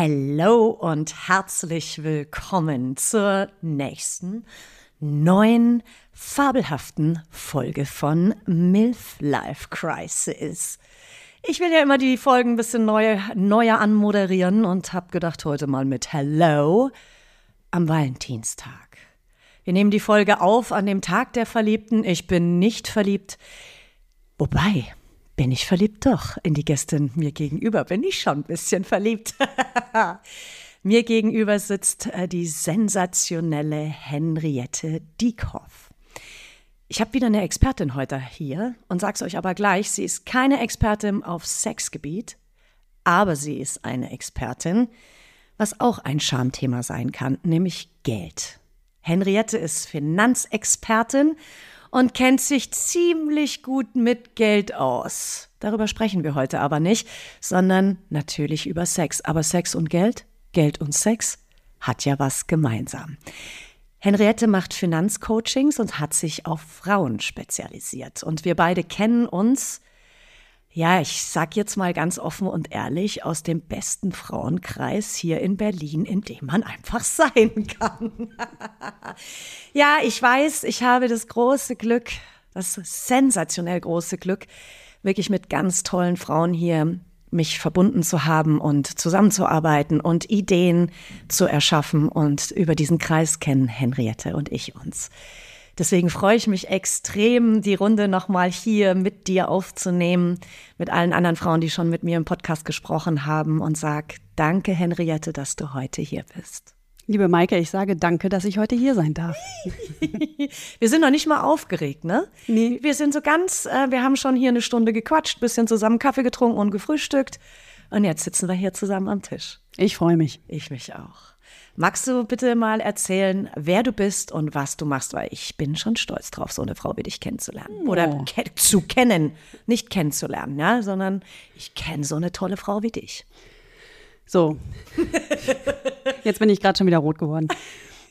Hello und herzlich willkommen zur nächsten neuen fabelhaften Folge von MILF Life Crisis. Ich will ja immer die Folgen ein bisschen neu, neuer anmoderieren und habe gedacht, heute mal mit Hello am Valentinstag. Wir nehmen die Folge auf an dem Tag der Verliebten. Ich bin nicht verliebt. Wobei, bin ich verliebt doch in die Gästin mir gegenüber. Bin ich schon ein bisschen verliebt. mir gegenüber sitzt äh, die sensationelle Henriette Diekhoff. Ich habe wieder eine Expertin heute hier und sag's euch aber gleich, sie ist keine Expertin auf Sexgebiet, aber sie ist eine Expertin, was auch ein Schamthema sein kann, nämlich Geld. Henriette ist Finanzexpertin und kennt sich ziemlich gut mit Geld aus. Darüber sprechen wir heute aber nicht, sondern natürlich über Sex. Aber Sex und Geld, Geld und Sex hat ja was gemeinsam. Henriette macht Finanzcoachings und hat sich auf Frauen spezialisiert. Und wir beide kennen uns ja, ich sag jetzt mal ganz offen und ehrlich, aus dem besten Frauenkreis hier in Berlin, in dem man einfach sein kann. ja, ich weiß, ich habe das große Glück, das sensationell große Glück, wirklich mit ganz tollen Frauen hier mich verbunden zu haben und zusammenzuarbeiten und Ideen zu erschaffen. Und über diesen Kreis kennen Henriette und ich uns. Deswegen freue ich mich extrem, die Runde nochmal hier mit dir aufzunehmen, mit allen anderen Frauen, die schon mit mir im Podcast gesprochen haben und sag danke, Henriette, dass du heute hier bist. Liebe Maike, ich sage danke, dass ich heute hier sein darf. wir sind noch nicht mal aufgeregt, ne? Nee. Wir sind so ganz, äh, wir haben schon hier eine Stunde gequatscht, bisschen zusammen Kaffee getrunken und gefrühstückt. Und jetzt sitzen wir hier zusammen am Tisch. Ich freue mich. Ich mich auch. Magst du bitte mal erzählen, wer du bist und was du machst? Weil ich bin schon stolz drauf, so eine Frau wie dich kennenzulernen. Oh. Oder ke zu kennen. Nicht kennenzulernen, ja, sondern ich kenne so eine tolle Frau wie dich. So. Jetzt bin ich gerade schon wieder rot geworden.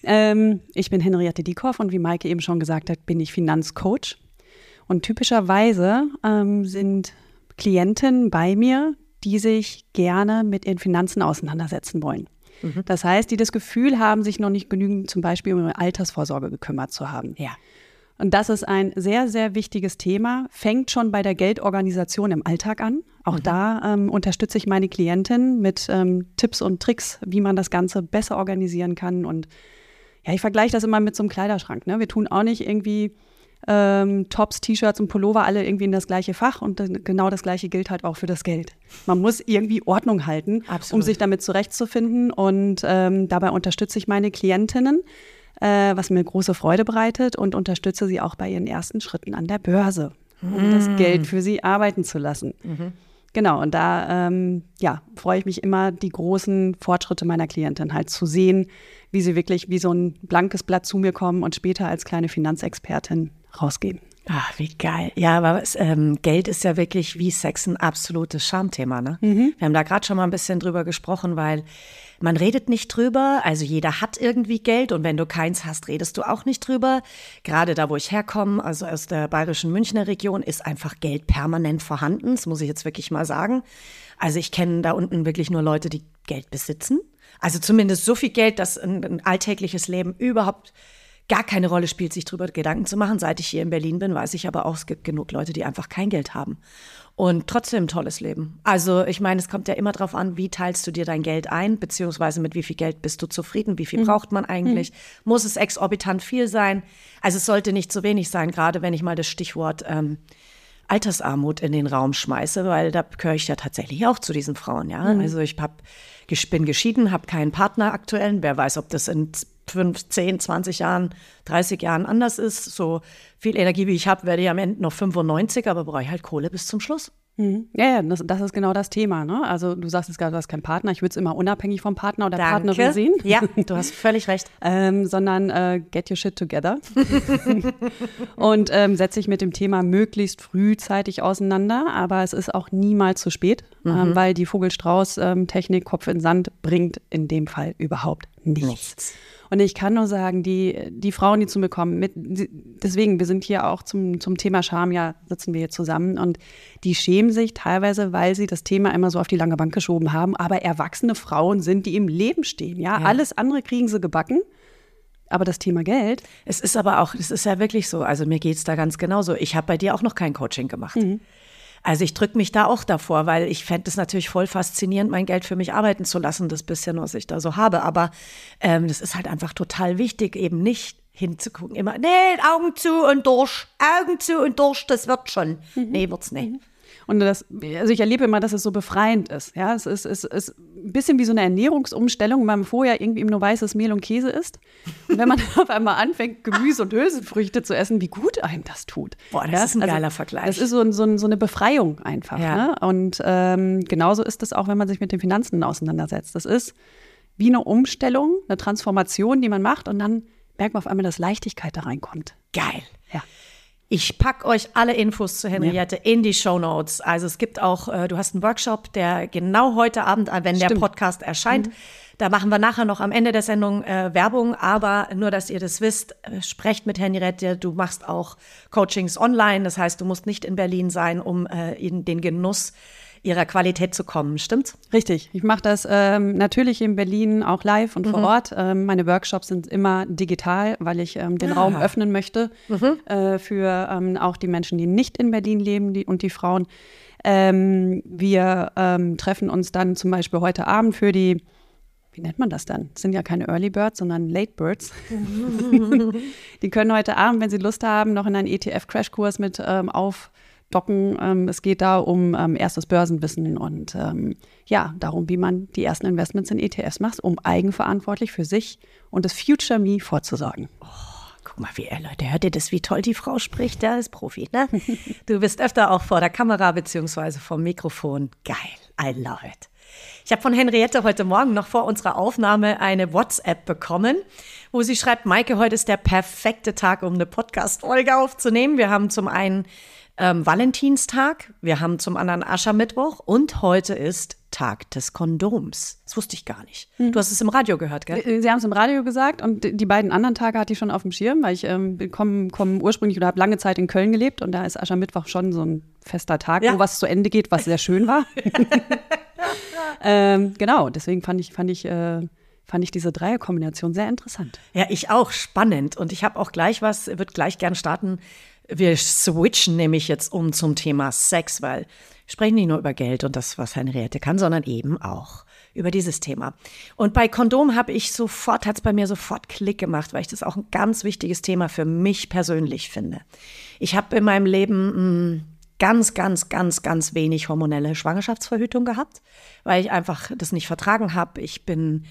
Ähm, ich bin Henriette Diekoff und wie Maike eben schon gesagt hat, bin ich Finanzcoach. Und typischerweise ähm, sind Klienten bei mir, die sich gerne mit ihren Finanzen auseinandersetzen wollen. Mhm. Das heißt, die das Gefühl haben, sich noch nicht genügend zum Beispiel um ihre Altersvorsorge gekümmert zu haben. Ja. Und das ist ein sehr, sehr wichtiges Thema. Fängt schon bei der Geldorganisation im Alltag an. Auch mhm. da ähm, unterstütze ich meine Klientin mit ähm, Tipps und Tricks, wie man das Ganze besser organisieren kann. Und ja, ich vergleiche das immer mit so einem Kleiderschrank. Ne? Wir tun auch nicht irgendwie ähm, Tops, T-Shirts und Pullover alle irgendwie in das gleiche Fach und genau das gleiche gilt halt auch für das Geld. Man muss irgendwie Ordnung halten, Absolut. um sich damit zurechtzufinden und ähm, dabei unterstütze ich meine Klientinnen, äh, was mir große Freude bereitet und unterstütze sie auch bei ihren ersten Schritten an der Börse, um mm. das Geld für sie arbeiten zu lassen. Mhm. Genau, und da ähm, ja, freue ich mich immer, die großen Fortschritte meiner Klientin halt zu sehen, wie sie wirklich wie so ein blankes Blatt zu mir kommen und später als kleine Finanzexpertin rausgehen. Ach, wie geil. Ja, aber ähm, Geld ist ja wirklich wie Sex ein absolutes Schamthema. Ne? Mhm. Wir haben da gerade schon mal ein bisschen drüber gesprochen, weil man redet nicht drüber. Also jeder hat irgendwie Geld und wenn du keins hast, redest du auch nicht drüber. Gerade da, wo ich herkomme, also aus der bayerischen Münchner Region, ist einfach Geld permanent vorhanden. Das muss ich jetzt wirklich mal sagen. Also ich kenne da unten wirklich nur Leute, die Geld besitzen. Also zumindest so viel Geld, dass ein, ein alltägliches Leben überhaupt gar keine Rolle spielt, sich darüber Gedanken zu machen. Seit ich hier in Berlin bin, weiß ich aber auch, es gibt genug Leute, die einfach kein Geld haben. Und trotzdem ein tolles Leben. Also ich meine, es kommt ja immer darauf an, wie teilst du dir dein Geld ein, beziehungsweise mit wie viel Geld bist du zufrieden, wie viel mhm. braucht man eigentlich, mhm. muss es exorbitant viel sein. Also es sollte nicht zu wenig sein, gerade wenn ich mal das Stichwort ähm, Altersarmut in den Raum schmeiße, weil da gehöre ich ja tatsächlich auch zu diesen Frauen. Ja, mhm. also ich hab, bin geschieden, habe keinen Partner aktuellen. Wer weiß, ob das in fünf, zehn, 20 Jahren, 30 Jahren anders ist. So viel Energie wie ich habe, werde ich am Ende noch 95, aber brauche ich halt Kohle bis zum Schluss. Mhm. Ja, ja das, das, ist genau das Thema. Ne? Also du sagst jetzt gerade, du hast keinen Partner. Ich würde es immer unabhängig vom Partner oder Danke. Partnerin sehen. Ja, du hast völlig recht. ähm, sondern äh, get your shit together. und ähm, setze dich mit dem Thema möglichst frühzeitig auseinander. Aber es ist auch niemals zu spät, ähm, mhm. ähm, weil die Vogelstrauß-Technik Kopf in Sand bringt in dem Fall überhaupt nichts. nichts. Und ich kann nur sagen, die, die Frauen, die zu mir kommen, mit, deswegen, wir sind hier auch zum, zum Thema Scham, ja, sitzen wir hier zusammen und die schämen sich teilweise, weil sie das Thema immer so auf die lange Bank geschoben haben. Aber erwachsene Frauen sind, die im Leben stehen. Ja, ja. alles andere kriegen sie gebacken. Aber das Thema Geld. Es ist aber auch, es ist ja wirklich so. Also mir geht es da ganz genauso. Ich habe bei dir auch noch kein Coaching gemacht. Mhm. Also ich drücke mich da auch davor, weil ich fände es natürlich voll faszinierend, mein Geld für mich arbeiten zu lassen, das bisschen, was ich da so habe. Aber ähm, das ist halt einfach total wichtig, eben nicht hinzugucken. Immer, nee, Augen zu und durch, Augen zu und durch, das wird schon. Mhm. Nee, wird's nicht. Mhm. Und das, also ich erlebe immer, dass es so befreiend ist. Ja, es ist, es ist ein bisschen wie so eine Ernährungsumstellung, wenn man vorher irgendwie nur weißes Mehl und Käse isst. Und wenn man auf einmal anfängt, Gemüse und Hülsenfrüchte zu essen, wie gut einem das tut. Boah, das ja? ist ein also, geiler Vergleich. Das ist so, so, so eine Befreiung einfach. Ja. Ne? Und ähm, genauso ist es auch, wenn man sich mit den Finanzen auseinandersetzt. Das ist wie eine Umstellung, eine Transformation, die man macht und dann merkt man auf einmal, dass Leichtigkeit da reinkommt. Geil. Ja. Ich packe euch alle Infos zu Henriette ja. in die Show Notes. Also es gibt auch, äh, du hast einen Workshop, der genau heute Abend, äh, wenn Stimmt. der Podcast erscheint, mhm. da machen wir nachher noch am Ende der Sendung äh, Werbung. Aber nur, dass ihr das wisst, äh, sprecht mit Henriette. Du machst auch Coachings online. Das heißt, du musst nicht in Berlin sein, um äh, in den Genuss ihrer Qualität zu kommen, stimmt's? Richtig. Ich mache das ähm, natürlich in Berlin auch live und mhm. vor Ort. Ähm, meine Workshops sind immer digital, weil ich ähm, den ah. Raum öffnen möchte mhm. äh, für ähm, auch die Menschen, die nicht in Berlin leben die, und die Frauen. Ähm, wir ähm, treffen uns dann zum Beispiel heute Abend für die wie nennt man das dann? Das sind ja keine Early Birds, sondern Late Birds. die können heute Abend, wenn sie Lust haben, noch in einen ETF-Crashkurs mit ähm, auf docken. Ähm, es geht da um ähm, erstes Börsenwissen und ähm, ja, darum, wie man die ersten Investments in ETFs macht, um eigenverantwortlich für sich und das Future Me vorzusorgen. Oh. Guck mal, wie er, Leute, hört ihr das, wie toll die Frau spricht? Der ist Profi, ne? Du bist öfter auch vor der Kamera beziehungsweise vom Mikrofon. Geil, I love it. Ich habe von Henriette heute Morgen noch vor unserer Aufnahme eine WhatsApp bekommen, wo sie schreibt, Maike, heute ist der perfekte Tag, um eine Podcast-Folge aufzunehmen. Wir haben zum einen ähm, Valentinstag, wir haben zum anderen Aschermittwoch und heute ist Tag des Kondoms. Das wusste ich gar nicht. Mhm. Du hast es im Radio gehört, gell? Äh, Sie haben es im Radio gesagt und die beiden anderen Tage hatte ich schon auf dem Schirm, weil ich ähm, komme komm ursprünglich oder habe lange Zeit in Köln gelebt und da ist Aschermittwoch schon so ein fester Tag, ja. wo was zu Ende geht, was sehr schön war. ähm, genau, deswegen fand ich, fand ich äh, fand ich diese Dreierkombination sehr interessant. Ja, ich auch spannend. Und ich habe auch gleich was, würde gleich gern starten wir switchen nämlich jetzt um zum Thema Sex, weil sprechen nicht nur über Geld und das, was Henriette kann, sondern eben auch über dieses Thema. Und bei Kondom habe ich sofort, hat es bei mir sofort Klick gemacht, weil ich das auch ein ganz wichtiges Thema für mich persönlich finde. Ich habe in meinem Leben hm, ganz, ganz, ganz, ganz wenig hormonelle Schwangerschaftsverhütung gehabt, weil ich einfach das nicht vertragen habe. Ich bin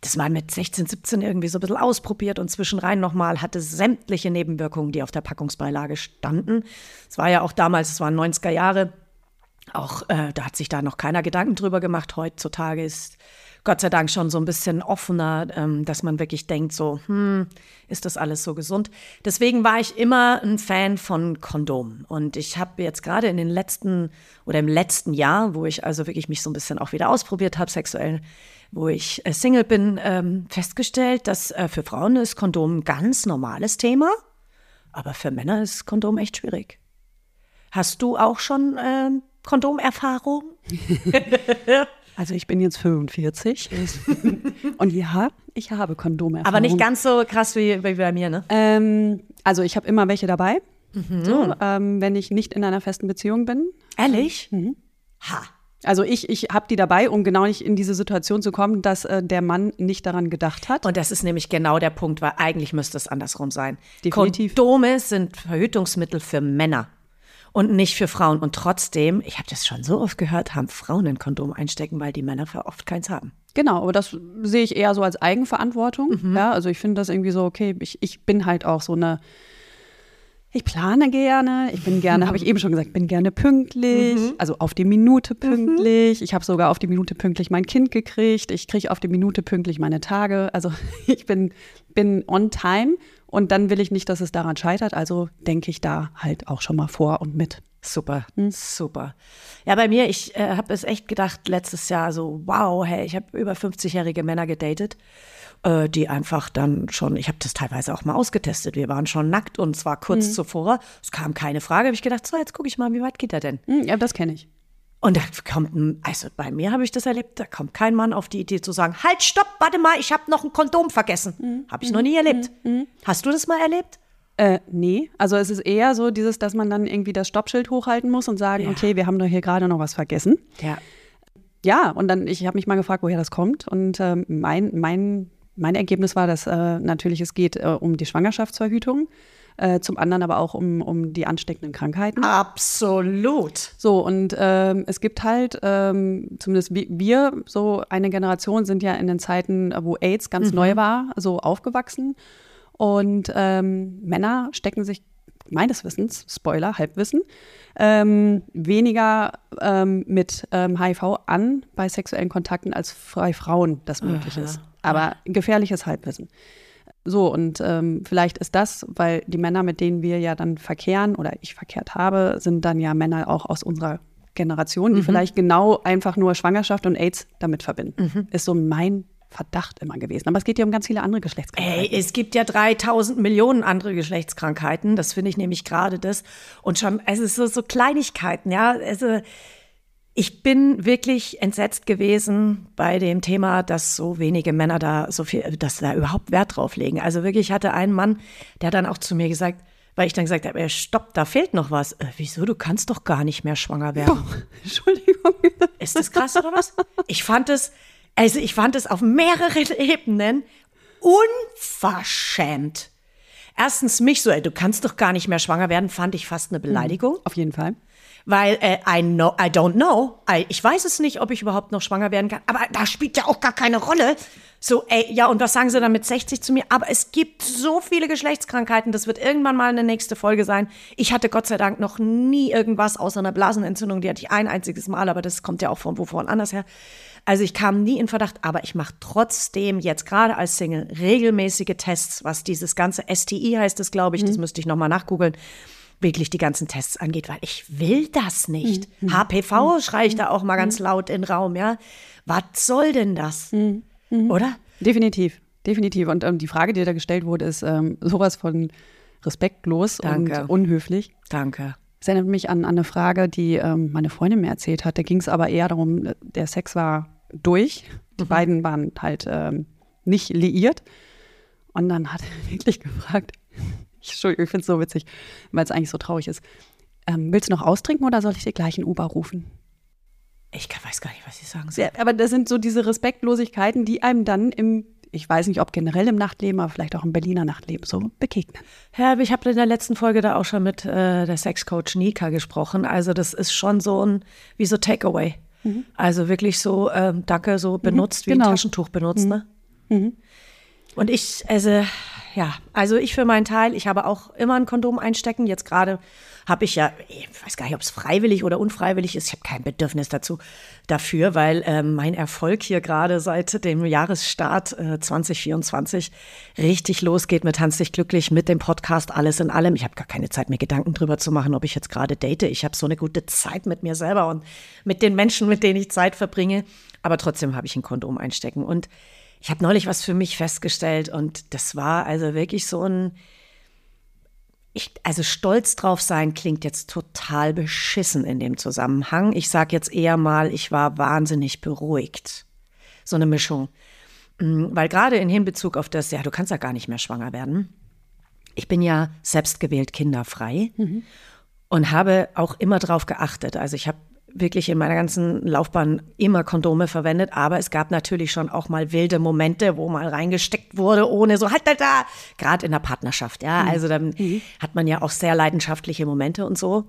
das mal mit 16, 17 irgendwie so ein bisschen ausprobiert und zwischenrein nochmal hatte sämtliche Nebenwirkungen, die auf der Packungsbeilage standen. Es war ja auch damals, es waren 90er Jahre, auch äh, da hat sich da noch keiner Gedanken drüber gemacht. Heutzutage ist Gott sei Dank schon so ein bisschen offener, ähm, dass man wirklich denkt, so, hm, ist das alles so gesund? Deswegen war ich immer ein Fan von Kondomen. Und ich habe jetzt gerade in den letzten oder im letzten Jahr, wo ich also wirklich mich so ein bisschen auch wieder ausprobiert habe, sexuell, wo ich äh, Single bin, ähm, festgestellt, dass äh, für Frauen ist Kondom ein ganz normales Thema, aber für Männer ist Kondom echt schwierig. Hast du auch schon äh, Kondomerfahrung? Also ich bin jetzt 45 und ja, ich habe Kondome. Aber nicht ganz so krass wie, wie bei mir, ne? Ähm, also ich habe immer welche dabei, mhm. so, ähm, wenn ich nicht in einer festen Beziehung bin. Ehrlich? Mhm. Ha. Also ich, ich habe die dabei, um genau nicht in diese Situation zu kommen, dass äh, der Mann nicht daran gedacht hat. Und das ist nämlich genau der Punkt, weil eigentlich müsste es andersrum sein. Definitiv. Kondome sind Verhütungsmittel für Männer und nicht für Frauen. Und trotzdem, ich habe das schon so oft gehört, haben Frauen ein Kondom einstecken, weil die Männer oft keins haben. Genau, aber das sehe ich eher so als Eigenverantwortung. Mhm. Ja, also ich finde das irgendwie so, okay, ich, ich bin halt auch so eine Ich plane gerne, ich bin gerne, habe ich eben schon gesagt, bin gerne pünktlich, mhm. also auf die Minute pünktlich. Mhm. Ich habe sogar auf die Minute pünktlich mein Kind gekriegt. Ich kriege auf die Minute pünktlich meine Tage. Also ich bin, bin on time und dann will ich nicht, dass es daran scheitert. Also denke ich da halt auch schon mal vor und mit. Super, hm. super. Ja, bei mir, ich äh, habe es echt gedacht letztes Jahr so, wow, hey, ich habe über 50-jährige Männer gedatet äh, die einfach dann schon, ich habe das teilweise auch mal ausgetestet, wir waren schon nackt und zwar kurz mhm. zuvor, es kam keine Frage, habe ich gedacht, so, jetzt gucke ich mal, wie weit geht er denn? Mhm, ja, das kenne ich. Und da kommt, ein, also bei mir habe ich das erlebt, da kommt kein Mann auf die Idee zu sagen, halt, stopp, warte mal, ich habe noch ein Kondom vergessen. Mhm. Habe ich noch nie erlebt. Mhm. mhm. Hast du das mal erlebt? Äh, nee, also es ist eher so dieses, dass man dann irgendwie das Stoppschild hochhalten muss und sagen, ja. okay, wir haben doch hier gerade noch was vergessen. Ja. Ja, und dann, ich habe mich mal gefragt, woher das kommt. Und äh, mein, mein mein Ergebnis war, dass äh, natürlich es geht äh, um die Schwangerschaftsverhütung. Äh, zum anderen aber auch um, um die ansteckenden Krankheiten. Absolut. So, und ähm, es gibt halt, ähm, zumindest wir, so eine Generation, sind ja in den Zeiten, wo AIDS ganz mhm. neu war, so aufgewachsen. Und ähm, Männer stecken sich meines Wissens, Spoiler, Halbwissen, ähm, weniger ähm, mit ähm, HIV an bei sexuellen Kontakten als bei Frauen das möglich Aha. ist. Aber gefährliches Halbwissen. So, und ähm, vielleicht ist das, weil die Männer, mit denen wir ja dann verkehren oder ich verkehrt habe, sind dann ja Männer auch aus unserer Generation, die mhm. vielleicht genau einfach nur Schwangerschaft und AIDS damit verbinden. Mhm. Ist so mein Verdacht immer gewesen. Aber es geht ja um ganz viele andere Geschlechtskrankheiten. Ey, es gibt ja 3000 Millionen andere Geschlechtskrankheiten. Das finde ich nämlich gerade das. Und schon, es ist so, so Kleinigkeiten, ja. Also, ich bin wirklich entsetzt gewesen bei dem Thema, dass so wenige Männer da so viel, dass da überhaupt Wert drauf legen. Also wirklich, ich hatte einen Mann, der dann auch zu mir gesagt, weil ich dann gesagt habe, stopp, da fehlt noch was. Äh, wieso? Du kannst doch gar nicht mehr schwanger werden. Oh, Entschuldigung. Ist das krass oder was? Ich fand es, also ich fand es auf mehreren Ebenen unverschämt. Erstens mich so, ey, du kannst doch gar nicht mehr schwanger werden, fand ich fast eine Beleidigung. Auf jeden Fall. Weil äh, I know, I don't know. I, ich weiß es nicht, ob ich überhaupt noch schwanger werden kann. Aber da spielt ja auch gar keine Rolle. So, ey, ja, und was sagen sie dann mit 60 zu mir? Aber es gibt so viele Geschlechtskrankheiten, das wird irgendwann mal eine nächste Folge sein. Ich hatte Gott sei Dank noch nie irgendwas außer einer Blasenentzündung, die hatte ich ein einziges Mal, aber das kommt ja auch von wovon anders her. Also ich kam nie in Verdacht, aber ich mache trotzdem jetzt gerade als Single regelmäßige Tests, was dieses ganze STI heißt es, glaube ich, mhm. das müsste ich nochmal nachgoogeln wirklich die ganzen Tests angeht, weil ich will das nicht. Mhm. HPV mhm. schreie ich da auch mal ganz mhm. laut in den Raum, ja. Was soll denn das? Mhm. mhm. Oder? Definitiv, definitiv. Und ähm, die Frage, die da gestellt wurde, ist ähm, sowas von respektlos Danke. und unhöflich. Danke. Es erinnert mich an, an eine Frage, die ähm, meine Freundin mir erzählt hat. Da ging es aber eher darum, der Sex war durch. Die mhm. beiden waren halt ähm, nicht liiert. Und dann hat er wirklich gefragt, Entschuldigung, ich finde es so witzig, weil es eigentlich so traurig ist. Ähm, willst du noch austrinken oder soll ich dir gleich ein Uber rufen? Ich weiß gar nicht, was ich sagen soll. Ja, aber das sind so diese Respektlosigkeiten, die einem dann im, ich weiß nicht, ob generell im Nachtleben, aber vielleicht auch im Berliner Nachtleben so begegnen. Ja, ich habe in der letzten Folge da auch schon mit äh, der Sexcoach Nika gesprochen. Also das ist schon so ein, wie so Takeaway. Mhm. Also wirklich so, ähm, danke, so mhm. benutzt, mhm, wie genau. ein Taschentuch benutzt, mhm. ne? Und ich, also ja, also ich für meinen Teil, ich habe auch immer ein Kondom einstecken. Jetzt gerade habe ich ja, ich weiß gar nicht, ob es freiwillig oder unfreiwillig ist. Ich habe kein Bedürfnis dazu dafür, weil äh, mein Erfolg hier gerade seit dem Jahresstart äh, 2024 richtig losgeht mit Hans dich glücklich, mit dem Podcast alles in allem. Ich habe gar keine Zeit, mir Gedanken drüber zu machen, ob ich jetzt gerade date. Ich habe so eine gute Zeit mit mir selber und mit den Menschen, mit denen ich Zeit verbringe. Aber trotzdem habe ich ein Kondom einstecken und ich habe neulich was für mich festgestellt und das war also wirklich so ein, ich, also stolz drauf sein klingt jetzt total beschissen in dem Zusammenhang. Ich sage jetzt eher mal, ich war wahnsinnig beruhigt. So eine Mischung. Mm, weil gerade in Hinbezug auf das, ja, du kannst ja gar nicht mehr schwanger werden. Ich bin ja selbstgewählt kinderfrei mhm. und habe auch immer drauf geachtet. Also ich habe wirklich in meiner ganzen Laufbahn immer Kondome verwendet, aber es gab natürlich schon auch mal wilde Momente, wo mal reingesteckt wurde, ohne so, halt, halt da, gerade in der Partnerschaft, ja. Mhm. Also dann mhm. hat man ja auch sehr leidenschaftliche Momente und so.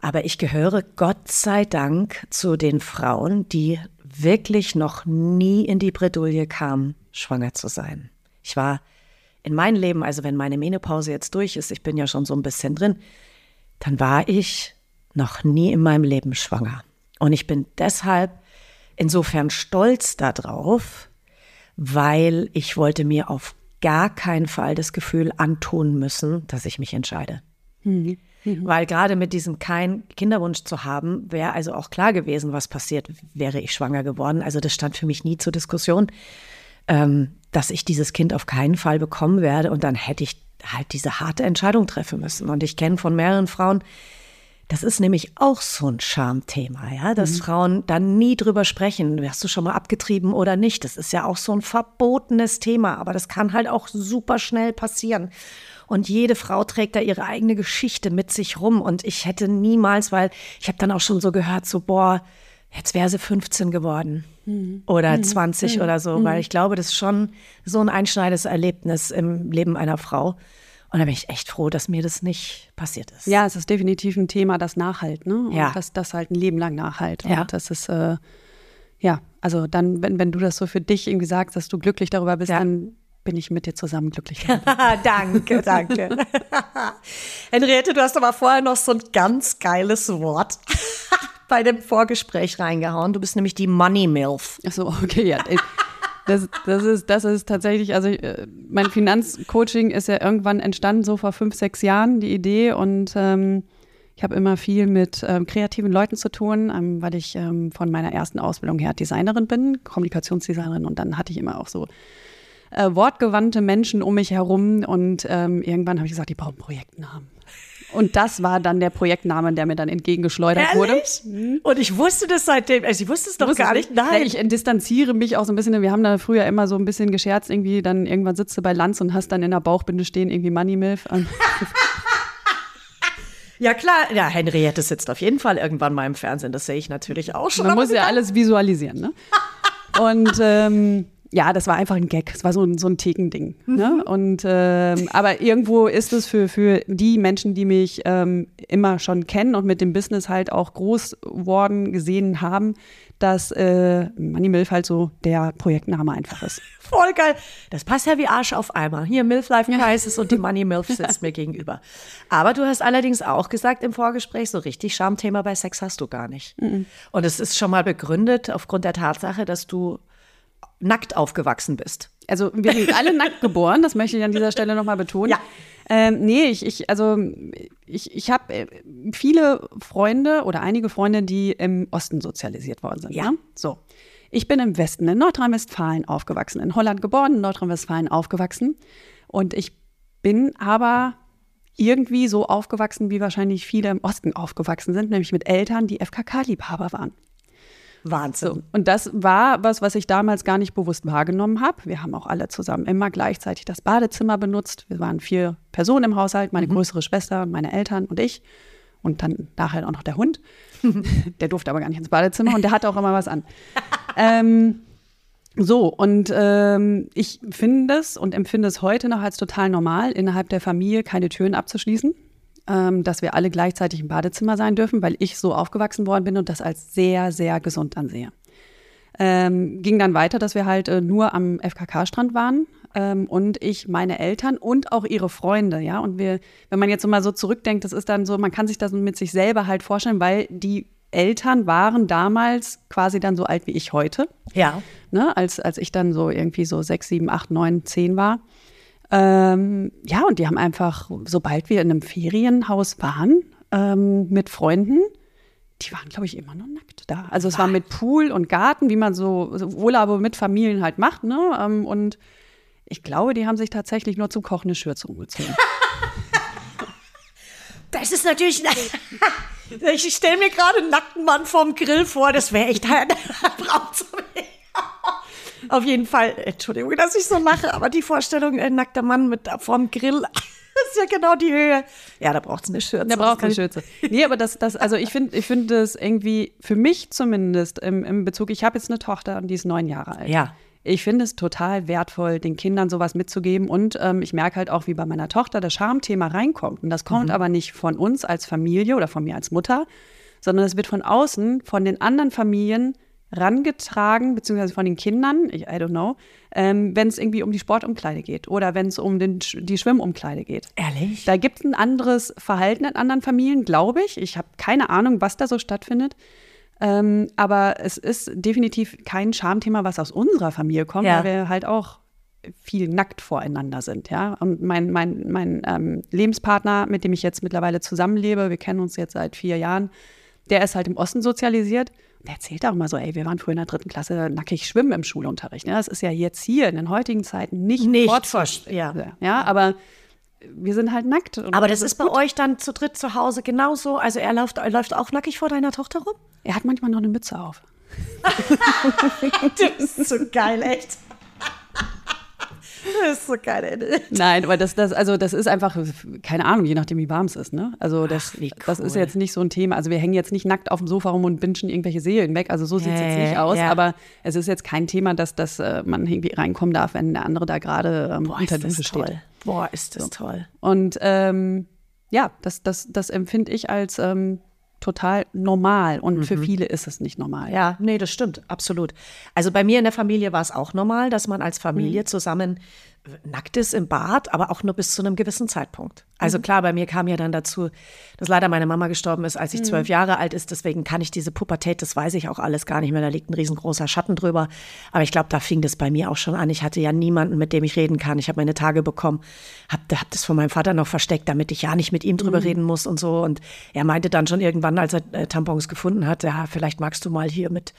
Aber ich gehöre Gott sei Dank zu den Frauen, die wirklich noch nie in die Bredouille kamen, schwanger zu sein. Ich war in mein Leben, also wenn meine Menopause jetzt durch ist, ich bin ja schon so ein bisschen drin, dann war ich noch nie in meinem Leben schwanger. Und ich bin deshalb insofern stolz darauf, weil ich wollte mir auf gar keinen Fall das Gefühl antun müssen, dass ich mich entscheide. Mhm. Mhm. Weil gerade mit diesem kein Kinderwunsch zu haben, wäre also auch klar gewesen, was passiert, wäre ich schwanger geworden. Also das stand für mich nie zur Diskussion, ähm, dass ich dieses Kind auf keinen Fall bekommen werde. Und dann hätte ich halt diese harte Entscheidung treffen müssen. Und ich kenne von mehreren Frauen, das ist nämlich auch so ein Charmthema, ja, dass mhm. Frauen dann nie drüber sprechen, hast du schon mal abgetrieben oder nicht. Das ist ja auch so ein verbotenes Thema, aber das kann halt auch super schnell passieren. Und jede Frau trägt da ihre eigene Geschichte mit sich rum. Und ich hätte niemals, weil ich habe dann auch schon so gehört, so, boah, jetzt wäre sie 15 geworden mhm. oder mhm. 20 mhm. oder so, weil mhm. ich glaube, das ist schon so ein einschneidendes Erlebnis im Leben einer Frau. Und da bin ich echt froh, dass mir das nicht passiert ist. Ja, es ist definitiv ein Thema, das nachhalt, ne? Und ja. dass das halt ein Leben lang nachhalt. Ja. Und das ist, äh, ja, also dann, wenn, wenn du das so für dich irgendwie sagst, dass du glücklich darüber bist, ja. dann bin ich mit dir zusammen glücklich. danke, danke. Henriette, du hast aber vorher noch so ein ganz geiles Wort bei dem Vorgespräch reingehauen. Du bist nämlich die Money Milf. Ach so, okay, ja. Das, das, ist, das ist tatsächlich, also äh, mein Finanzcoaching ist ja irgendwann entstanden, so vor fünf, sechs Jahren, die Idee. Und ähm, ich habe immer viel mit ähm, kreativen Leuten zu tun, ähm, weil ich ähm, von meiner ersten Ausbildung her Designerin bin, Kommunikationsdesignerin. Und dann hatte ich immer auch so äh, wortgewandte Menschen um mich herum. Und ähm, irgendwann habe ich gesagt, die brauchen Projektnamen. Und das war dann der Projektname, der mir dann entgegengeschleudert Ehrlich? wurde. Mhm. Und ich wusste das seitdem, also ich wusste es doch gar nicht. Nein. Ich distanziere mich auch so ein bisschen. Wir haben da früher immer so ein bisschen gescherzt, irgendwie dann irgendwann sitzt du bei Lanz und hast dann in der Bauchbinde stehen irgendwie Money Milf. Ja, klar. Ja, Henriette sitzt auf jeden Fall irgendwann mal im Fernsehen. Das sehe ich natürlich auch schon. Man muss ja alles visualisieren, ne? Und ähm, ja, das war einfach ein Gag. Es war so ein, so ein Thekending. Mhm. Ne? Und, ähm, aber irgendwo ist es für, für die Menschen, die mich ähm, immer schon kennen und mit dem Business halt auch groß worden gesehen haben, dass äh, Money Milf halt so der Projektname einfach ist. Voll geil. Das passt ja wie Arsch auf Eimer. Hier Milf Life Crisis und die Money Milf sitzt mir gegenüber. Aber du hast allerdings auch gesagt im Vorgespräch, so richtig Schamthema bei Sex hast du gar nicht. Mhm. Und es ist schon mal begründet aufgrund der Tatsache, dass du nackt aufgewachsen bist. Also wir sind alle nackt geboren, das möchte ich an dieser Stelle nochmal betonen. Ja. Ähm, nee, ich, ich, also ich, ich habe äh, viele Freunde oder einige Freunde, die im Osten sozialisiert worden sind. Ja. Ne? So. Ich bin im Westen, in Nordrhein-Westfalen aufgewachsen, in Holland geboren, in Nordrhein-Westfalen aufgewachsen. Und ich bin aber irgendwie so aufgewachsen, wie wahrscheinlich viele im Osten aufgewachsen sind, nämlich mit Eltern, die FKK-Liebhaber waren. Wahnsinn. So, und das war was, was ich damals gar nicht bewusst wahrgenommen habe. Wir haben auch alle zusammen immer gleichzeitig das Badezimmer benutzt. Wir waren vier Personen im Haushalt, meine mhm. größere Schwester, meine Eltern und ich. Und dann nachher auch noch der Hund. der durfte aber gar nicht ins Badezimmer und der hatte auch immer was an. ähm, so, und ähm, ich finde es und empfinde es heute noch als total normal, innerhalb der Familie keine Türen abzuschließen ähm, dass wir alle gleichzeitig im Badezimmer sein dürfen, weil ich so aufgewachsen worden bin und das als sehr, sehr gesund ansehe. Ähm, ging dann weiter, dass wir halt äh, nur am FKK-Strand waren ähm, und ich meine Eltern und auch ihre Freunde, ja. Und wir, wenn man jetzt so mal so zurückdenkt, das ist dann so, man kann sich das mit sich selber halt vorstellen, weil die Eltern waren damals quasi dann so alt wie ich heute. Ja. Ne, als, als ich dann so irgendwie so sechs, sieben, acht, neun, zehn war. Ähm, ja, und die haben einfach, sobald wir in einem Ferienhaus waren, ähm, mit Freunden, die waren, glaube ich, immer noch nackt da. Also es war mit Pool und Garten, wie man so, so Urlaube mit Familien halt macht, ne? Ähm, und ich glaube, die haben sich tatsächlich nur zum Kochen eine Schürze umgezogen. das ist natürlich. ich stelle mir gerade einen nackten Mann vorm Grill vor, das wäre echt eine Braut zu mir. Auf jeden Fall, Entschuldigung, dass ich so lache, aber die Vorstellung, ein nackter Mann mit vorm Grill, ist ja genau die Höhe. Ja, da braucht es eine Schürze. Da braucht eine Schürze. Nee, aber das, das, also ich finde, ich finde das irgendwie, für mich zumindest im, im Bezug, ich habe jetzt eine Tochter und die ist neun Jahre alt. Ja. Ich finde es total wertvoll, den Kindern sowas mitzugeben. Und ähm, ich merke halt auch, wie bei meiner Tochter das Schamthema reinkommt. Und das kommt mhm. aber nicht von uns als Familie oder von mir als Mutter, sondern es wird von außen, von den anderen Familien rangetragen, beziehungsweise von den Kindern, ich, I don't know, ähm, wenn es irgendwie um die Sportumkleide geht oder wenn es um den, die Schwimmumkleide geht. Ehrlich? Da gibt es ein anderes Verhalten in anderen Familien, glaube ich. Ich habe keine Ahnung, was da so stattfindet. Ähm, aber es ist definitiv kein Schamthema, was aus unserer Familie kommt, Ja. weil wir halt auch viel nackt voreinander sind, ja. Und mein, mein, mein ähm, Lebenspartner, mit dem ich jetzt mittlerweile zusammenlebe, wir kennen uns jetzt seit vier Jahren, der ist halt im Osten sozialisiert. Erzählt auch immer so, ey, wir waren früher in der dritten Klasse nackig schwimmen im Schulunterricht. Ne? Das ist ja jetzt hier in den heutigen Zeiten nicht, Nicht vor- ja. ja, aber wir sind halt nackt. Aber das ist bei euch dann zu dritt zu Hause genauso. Also er läuft, er läuft auch nackig vor deiner Tochter rum? er hat manchmal noch eine Mütze auf. Das ist so geil, echt. Das ist so geil, ey. Nein, aber das, das, also das ist einfach, keine Ahnung, je nachdem, wie warm es ist, ne? Also das, Ach, wie das ist cool. jetzt nicht so ein Thema. Also wir hängen jetzt nicht nackt auf dem Sofa rum und binschen irgendwelche Seelen weg. Also so sieht es jetzt Äh, nicht aus. ja. Aber es ist jetzt kein Thema, dass, dass äh, man irgendwie reinkommen darf, wenn der andere da gerade ähm, Boah, unter ist das Dusche toll. steht. Boah, ist das toll. Und ähm, ja, das, das, das empfinde ich als ähm, total normal. Und für viele ist es nicht normal. Mhm. Ja, nee, das stimmt, absolut. Also bei mir in der Familie war es auch normal, dass man als Familie Mhm. zusammen nackt ist im Bad, aber auch nur bis zu einem gewissen Zeitpunkt. Also Mhm. klar, bei mir kam ja dann dazu, dass leider meine Mama gestorben ist, als Mhm. ich zwölf Jahre alt ist. Deswegen kann ich diese Pubertät, das weiß ich auch alles gar nicht mehr. Da liegt ein riesengroßer Schatten drüber. Aber ich glaube, da fing das bei mir auch schon an. Ich hatte ja niemanden, mit dem ich reden kann. Ich habe meine Tage bekommen, habe hab das von meinem Vater noch versteckt, damit ich ja nicht mit ihm drüber reden muss und so. Und er meinte dann schon irgendwann, als er äh, Tampons gefunden hat, ja, vielleicht magst du mal hier mit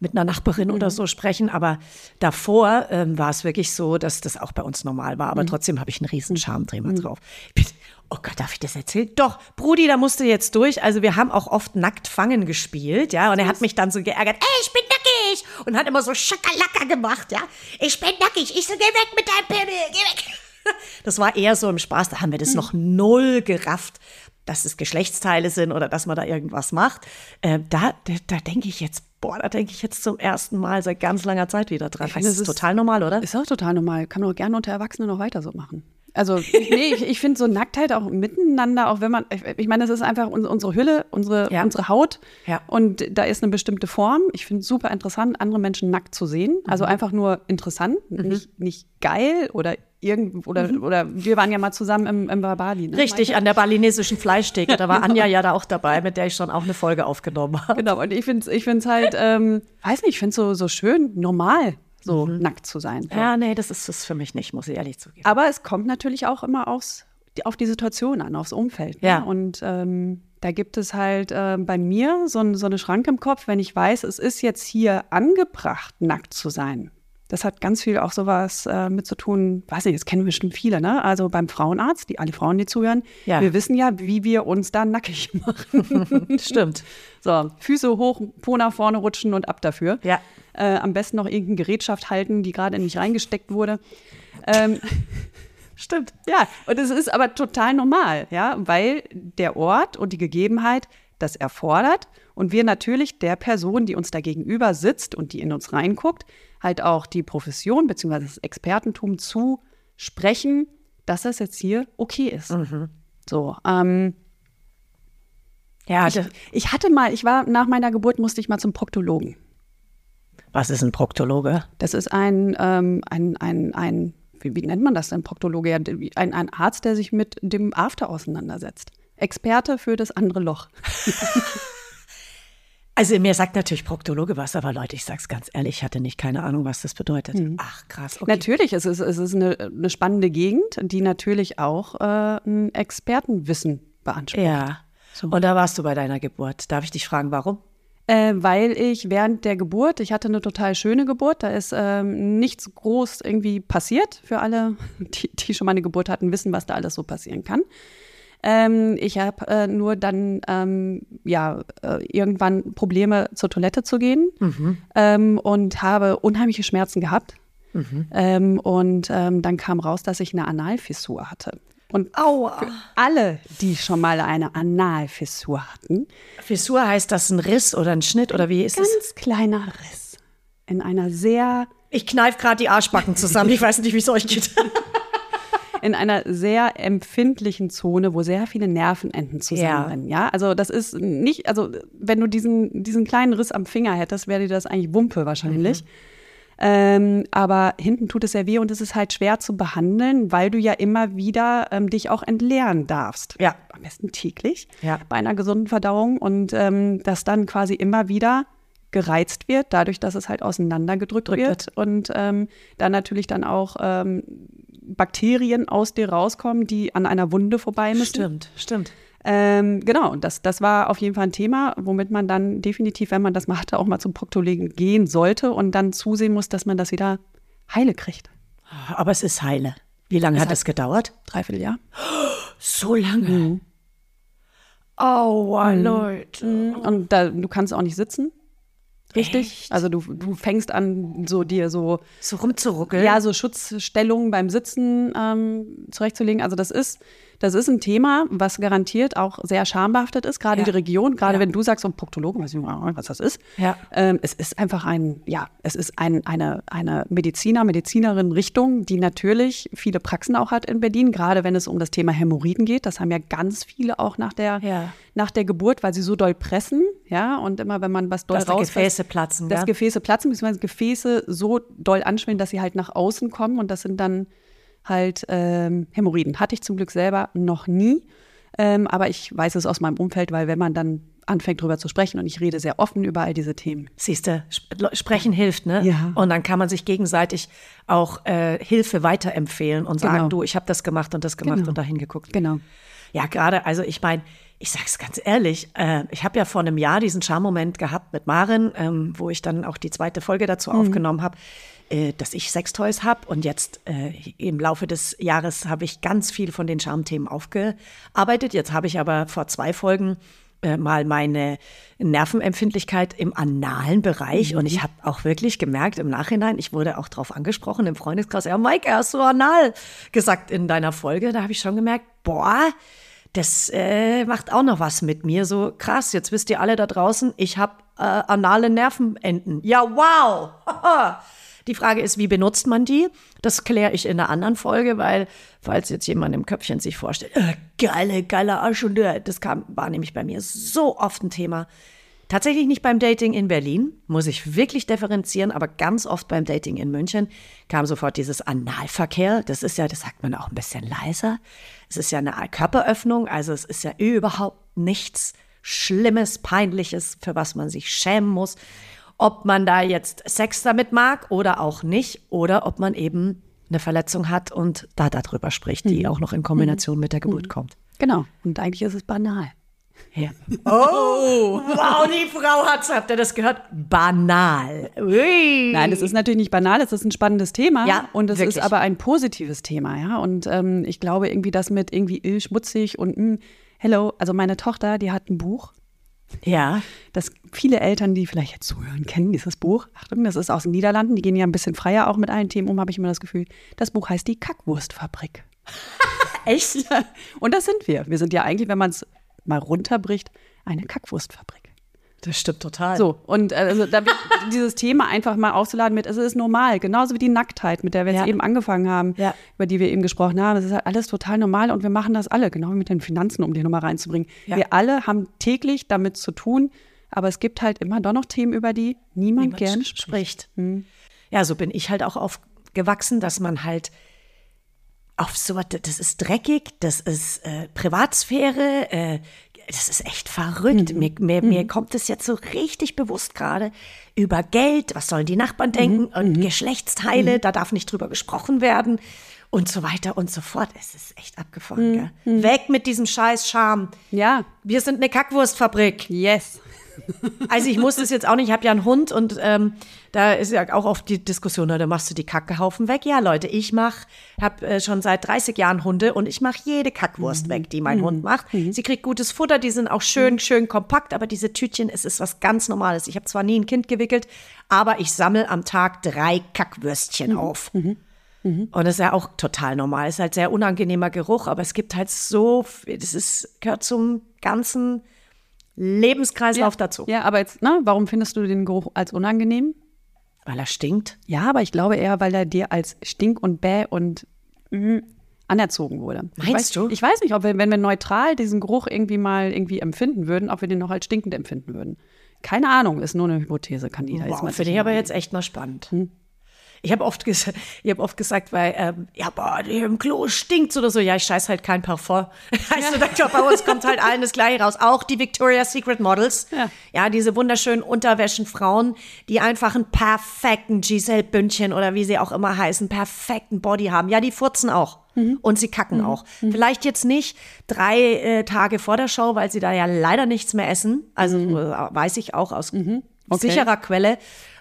mit einer Nachbarin oder so sprechen. Aber davor ähm, war es wirklich so, dass das auch bei uns normal war. Aber trotzdem habe ich einen riesen Schamdreher drauf. Ich bin, oh Gott, darf ich das erzählen? Doch, Brudi, da musst du jetzt durch. Also wir haben auch oft nackt fangen gespielt, ja. Und er hat mich dann so geärgert, ey, ich bin nackig. Und hat immer so Schakalaka gemacht, ja. Ich bin nackig. Ich so, geh weg mit deinem Pimmel, geh weg. Das war eher so im Spaß. Da haben wir das noch null gerafft, dass es Geschlechtsteile sind oder dass man da irgendwas macht. Äh, da da, da denke ich jetzt, boah, da denke ich jetzt zum ersten Mal seit ganz langer Zeit wieder dran. Ich finde, das ist ist- total normal, oder? Ist auch total normal. Kann man auch gerne unter Erwachsenen noch weiter so machen. Also, nee, ich, ich finde so Nacktheit auch miteinander, auch wenn man, ich, ich meine, das ist einfach un- unsere Hülle, unsere, Ja. unsere Haut. Ja. Und da ist eine bestimmte Form. Ich finde es super interessant, andere Menschen nackt zu sehen. Also Mhm. einfach nur interessant, nicht, nicht geil oder irgend, oder, oder wir waren ja mal zusammen im, im Bali. Ne? Richtig, an der balinesischen Fleischtheke. Da war Anja ja da auch dabei, mit der ich schon auch eine Folge aufgenommen habe. Genau, und ich finde es ich find's halt, ähm, weiß nicht, ich finde es so, so schön, normal, so nackt zu sein. So. Mhm. Ja, nee, das ist es für mich nicht, muss ich ehrlich zugeben. Aber es kommt natürlich auch immer aufs, auf die Situation an, aufs Umfeld. Ne? Ja. Und ähm, da gibt es halt äh, bei mir so, so eine Schranke im Kopf, wenn ich weiß, es ist jetzt hier angebracht, nackt zu sein. Das hat ganz viel auch sowas äh, mit zu tun, weiß nicht, das kennen bestimmt viele, ne? Also beim Frauenarzt, die alle Frauen, die zuhören, Ja. wir wissen ja, wie wir uns da nackig machen. Stimmt. So, Füße hoch, Po nach vorne rutschen und ab dafür. Ja. Äh, am besten noch irgendeine Gerätschaft halten, die gerade nicht reingesteckt wurde. Ähm, Stimmt. ja, und es ist aber total normal, ja, weil der Ort und die Gegebenheit das erfordert und wir natürlich der Person, die uns da gegenüber sitzt und die in uns reinguckt, halt auch die Profession bzw. das Expertentum zu sprechen, dass das jetzt hier okay ist. So, ähm, Ja, ich, ich hatte mal, ich war nach meiner Geburt musste ich mal zum Proktologen. was ist ein Proktologe? Das ist ein, ähm, ein, ein, ein wie, wie nennt man das denn, Proktologe? Ein, ein Arzt, der sich mit dem After auseinandersetzt. Experte für das andere Loch. Also mir sagt natürlich Proktologe was, aber Leute, ich sag's ganz ehrlich, ich hatte nicht keine Ahnung, was das bedeutet. Ach krass, okay. Natürlich, es ist, es ist eine, eine spannende Gegend, die natürlich auch äh, ein Expertenwissen beansprucht. Ja. Und da warst du bei deiner Geburt. Darf ich dich fragen, warum? Äh, weil ich während der Geburt, ich hatte eine total schöne Geburt, da ist ähm, nichts groß irgendwie passiert. Für alle, die, die schon mal eine Geburt hatten, wissen, was da alles so passieren kann. Ähm, ich habe äh, nur dann ähm, ja äh, irgendwann Probleme zur Toilette zu gehen ähm, und habe unheimliche Schmerzen gehabt. Ähm, und ähm, dann kam raus, dass ich eine Analfissur hatte. Und Aua. für alle, die schon mal eine Analfissur hatten, Fissur heißt das ein Riss oder ein Schnitt oder wie ist ganz es? kleiner Riss in einer sehr, Ich kneif gerade die Arschbacken zusammen. Ich weiß nicht, wie es euch geht. in einer sehr empfindlichen Zone, wo sehr viele Nervenenden zusammenrennen. Ja. ja, also das ist nicht, also wenn du diesen, diesen kleinen Riss am Finger hättest, wäre dir das eigentlich Wumpe wahrscheinlich. Mhm. Ähm, aber hinten tut es sehr weh und es ist halt schwer zu behandeln, weil du ja immer wieder ähm, dich auch entleeren darfst. Ja. Am besten täglich ja. bei einer gesunden Verdauung und ähm, das dann quasi immer wieder gereizt wird, dadurch, dass es halt auseinandergedrückt Drückt wird und ähm, dann natürlich dann auch ähm, Bakterien aus dir rauskommen, die an einer Wunde vorbei müssen. Stimmt, stimmt. Ähm, genau, und das, das war auf jeden Fall ein Thema, womit man dann definitiv, wenn man das mal hatte, auch mal zum Proktologen gehen sollte und dann zusehen muss, dass man das wieder heile kriegt. Aber es ist heile. Wie lange es hat es gedauert? Dreiviertel Jahr. So lange. Mhm. Aua, mhm. Leute. Mhm. Und da, du kannst auch nicht sitzen. Richtig? Echt? Also du, du fängst an, so dir so so rumzuruckeln. Ja, so Schutzstellungen beim Sitzen ähm, zurechtzulegen. Also das ist das ist ein Thema, was garantiert auch sehr schambehaftet ist, gerade ja. die Region, gerade ja. wenn du sagst, um Proktologe, weiß ich nicht, was das ist. Ja. Ähm, es ist einfach ein, ja, es ist ein, eine, eine Mediziner, Medizinerin Richtung, die natürlich viele Praxen auch hat in Berlin, gerade wenn es um das Thema Hämorrhoiden geht. Das haben ja ganz viele auch nach der, ja. nach der Geburt, weil sie so doll pressen, ja, und immer wenn man was doll raus. Gefäße platzen, Dass Gefäße platzen, beziehungsweise Gefäße so doll anschwellen, dass sie halt nach außen kommen und das sind dann halt ähm, Hämorrhoiden. Hatte ich zum Glück selber noch nie. Ähm, aber ich weiß es aus meinem Umfeld, weil wenn man dann anfängt drüber zu sprechen und ich rede sehr offen über all diese Themen. Siehst du, sprechen hilft, ne? Ja. Und dann kann man sich gegenseitig auch äh, Hilfe weiterempfehlen und sagen, genau. du, ich habe das gemacht und das gemacht genau. und dahin geguckt. Genau. Ja, gerade, also ich meine, ich sag's ganz ehrlich, äh, ich habe ja vor einem Jahr diesen Charmoment gehabt mit Marin, ähm, wo ich dann auch die zweite Folge dazu mhm. aufgenommen habe äh, dass ich Sextoys habe. Und jetzt äh, im Laufe des Jahres habe ich ganz viel von den Charmthemen aufgearbeitet. Jetzt habe ich aber vor zwei Folgen äh, mal meine Nervenempfindlichkeit im analen Bereich. Mhm. Und ich habe auch wirklich gemerkt im Nachhinein, ich wurde auch darauf angesprochen im Freundeskreis, ja, Mike, hast du anal gesagt in deiner Folge. Da habe ich schon gemerkt, boah, das äh, macht auch noch was mit mir. So krass, jetzt wisst ihr alle da draußen, ich habe äh, anale Nervenenden. Ja, wow! Die Frage ist, wie benutzt man die? Das kläre ich in einer anderen Folge, weil, falls jetzt jemand im Köpfchen sich vorstellt, äh, geile, geiler Arsch und das kam, war nämlich bei mir so oft ein Thema. Tatsächlich nicht beim Dating in Berlin, muss ich wirklich differenzieren, aber ganz oft beim Dating in München kam sofort dieses Analverkehr. Das ist ja, das sagt man auch ein bisschen leiser. Es ist ja eine Körperöffnung, also es ist ja überhaupt nichts Schlimmes, Peinliches, für was man sich schämen muss ob man da jetzt Sex damit mag oder auch nicht, oder ob man eben eine Verletzung hat und da darüber spricht, die mhm. auch noch in Kombination mit der Geburt mhm. kommt. Genau. Und eigentlich ist es banal. Ja. Oh, wow, die Frau hat's, habt ihr das gehört? Banal. Ui. Nein, das ist natürlich nicht banal, es ist ein spannendes Thema. Ja, und es ist aber ein positives Thema, ja. Und ähm, ich glaube irgendwie das mit irgendwie ill, schmutzig und mh, hm, hello, also meine Tochter, die hat ein Buch ja. Dass viele Eltern, die vielleicht jetzt zuhören, kennen dieses Buch. Achtung, das ist aus den Niederlanden. Die gehen ja ein bisschen freier auch mit allen Themen um, habe ich immer das Gefühl. Das Buch heißt Die Kackwurstfabrik. Echt? Und das sind wir. Wir sind ja eigentlich, wenn man es mal runterbricht, eine Kackwurstfabrik. Das stimmt total. So, und äh, also da dieses Thema einfach mal aufzuladen mit, es ist normal, genauso wie die Nacktheit, mit der wir jetzt eben angefangen haben, ja. über die wir eben gesprochen haben. Es ist halt alles total normal und wir machen das alle, genau wie mit den Finanzen, um die nochmal reinzubringen. Ja. Wir alle haben täglich damit zu tun, aber es gibt halt immer doch noch Themen, über die niemand, niemand gern spricht. spricht. Hm. Ja, so bin ich halt auch aufgewachsen, dass man halt auf so was, das ist dreckig, das ist äh, Privatsphäre, äh, das ist echt verrückt. Mhm. Mir, mir, mir, mhm. kommt es jetzt so richtig bewusst gerade über Geld, was sollen die Nachbarn denken mhm. und mhm. Geschlechtsteile, mhm. da darf nicht drüber gesprochen werden und so weiter und so fort. Es ist echt abgefahren. Mhm. Weg mit diesem scheiß Charme. Ja. Wir sind eine Kackwurstfabrik. Yes. Also ich muss das jetzt auch nicht, ich habe ja einen Hund und ähm, da ist ja auch oft die Diskussion, da machst du die Kackehaufen weg. Ja, Leute, ich mache, habe äh, schon seit 30 Jahren Hunde und ich mache jede Kackwurst mhm. weg, die mein mhm. Hund macht. Mhm. Sie kriegt gutes Futter, die sind auch schön, schön kompakt, aber diese Tütchen, es ist was ganz Normales. Ich habe zwar nie ein Kind gewickelt, aber ich sammle am Tag drei Kackwürstchen mhm. auf. Mhm. Mhm. Und das ist ja auch total normal. Es ist halt sehr unangenehmer Geruch, aber es gibt halt so, das ist, gehört zum ganzen Lebenskreislauf ja. dazu. Ja, aber jetzt, ne, warum findest du den Geruch als unangenehm? Weil er stinkt? Ja, aber ich glaube eher, weil er dir als Stink und Bäh und mh, anerzogen wurde. ich Meinst weiß, du? Ich weiß nicht, ob wir, wenn wir neutral diesen Geruch irgendwie mal irgendwie empfinden würden, ob wir den noch als stinkend empfinden würden. Keine Ahnung, ist nur eine Hypothese, kann jeder jetzt Wow, mal finde ich aber jetzt echt mal spannend. Ich habe oft, ges ich hab oft gesagt, weil, ähm, ja, boah, im Klo stinkt's oder so. Ja, ich scheiß halt kein Parfum. Du, ich glaub, bei uns kommt halt allen das Gleiche raus. Auch die Victoria's Secret Models. Ja. ja diese wunderschönen Unterwäschenfrauen, die einfach einen perfekten Giselle Bündchen oder wie sie auch immer heißen, perfekten Body haben. Ja, die furzen auch. Und sie kacken auch. Vielleicht jetzt nicht drei äh, Tage vor der Show, weil sie da ja leider nichts mehr essen. Also äh, weiß ich auch aus sicherer Quelle,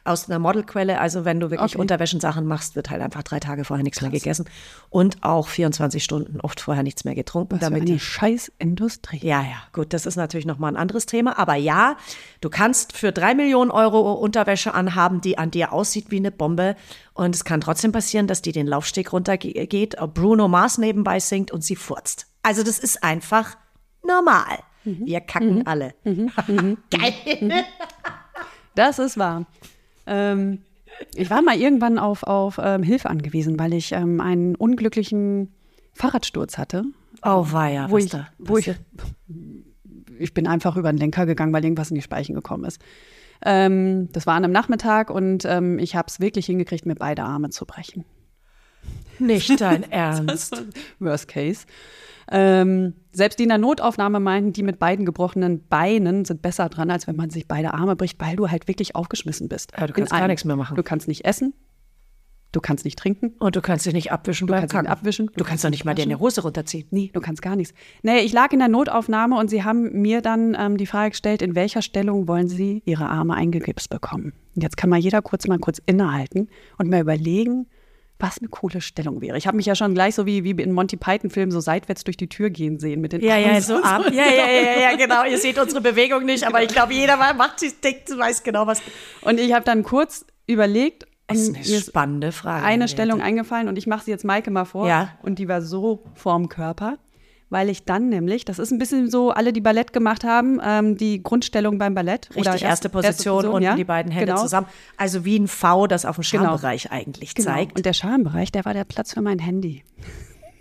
aus einer Modelquelle. Also wenn du wirklich Okay. Unterwäschensachen machst, wird halt einfach drei Tage vorher nichts mehr gegessen. Und auch 24 Stunden oft vorher nichts mehr getrunken, Was für damit eine die scheiß Industrie. ja, ja, gut, das ist natürlich nochmal ein anderes Thema. Aber ja, du kannst für drei Millionen Euro Unterwäsche anhaben, die an dir aussieht wie eine Bombe. Und es kann trotzdem passieren, dass die den Laufsteg runtergeht, Bruno Mars nebenbei singt und sie furzt. Also das ist einfach normal. Wir kacken alle. Geil. Das ist wahr. Ähm, ich war mal irgendwann auf, auf ähm, Hilfe angewiesen, weil ich ähm, einen unglücklichen Fahrradsturz hatte. Oh, weia, wo was ich, da wo ich, ich bin einfach über den Lenker gegangen, weil irgendwas in die Speichen gekommen ist. Ähm, das war an einem Nachmittag und ähm, ich habe es wirklich hingekriegt, mir beide Arme zu brechen. Nicht dein Ernst. Worst case. Ähm, selbst die in der Notaufnahme meinten, die mit beiden gebrochenen Beinen sind besser dran, als wenn man sich beide Arme bricht, weil du halt wirklich aufgeschmissen bist. Ja, du kannst gar nichts mehr machen. Du kannst nicht essen, du kannst nicht trinken, Und du kannst dich nicht abwischen beim kannst Kacken. abwischen, Du, kannst doch nicht mal deine Hose runterziehen. Nee, du kannst gar nichts. Nee, ich lag in der Notaufnahme und sie haben mir dann ähm, die Frage gestellt, in welcher Stellung wollen sie ihre Arme eingegipst bekommen? Und jetzt kann mal jeder kurz mal kurz innehalten und mal überlegen, was eine coole Stellung wäre. Ich habe mich ja schon gleich so wie, wie in Monty Python-Filmen so seitwärts durch die Tür gehen sehen mit den Ja, ja, Armen so ab. Ja, ja, ja, ja, genau. Ihr seht unsere Bewegung nicht, aber ich glaube, jeder macht sich, denkt, weiß genau, was. Und ich habe dann kurz überlegt Das ist eine mir ist spannende Frage. eine. Stellung eingefallen und ich mache sie jetzt Maike mal vor. Ja. Und die war so vorm Körper, weil ich dann nämlich, das ist ein bisschen so, alle, die Ballett gemacht haben, ähm, die Grundstellung beim Ballett. oder Richtig, erste Position, Position, unten ja. die beiden Hände genau. zusammen. Also wie ein V, das auf dem Genau. Schambereich eigentlich Genau. zeigt. Und der Schambereich, der war der Platz für mein Handy.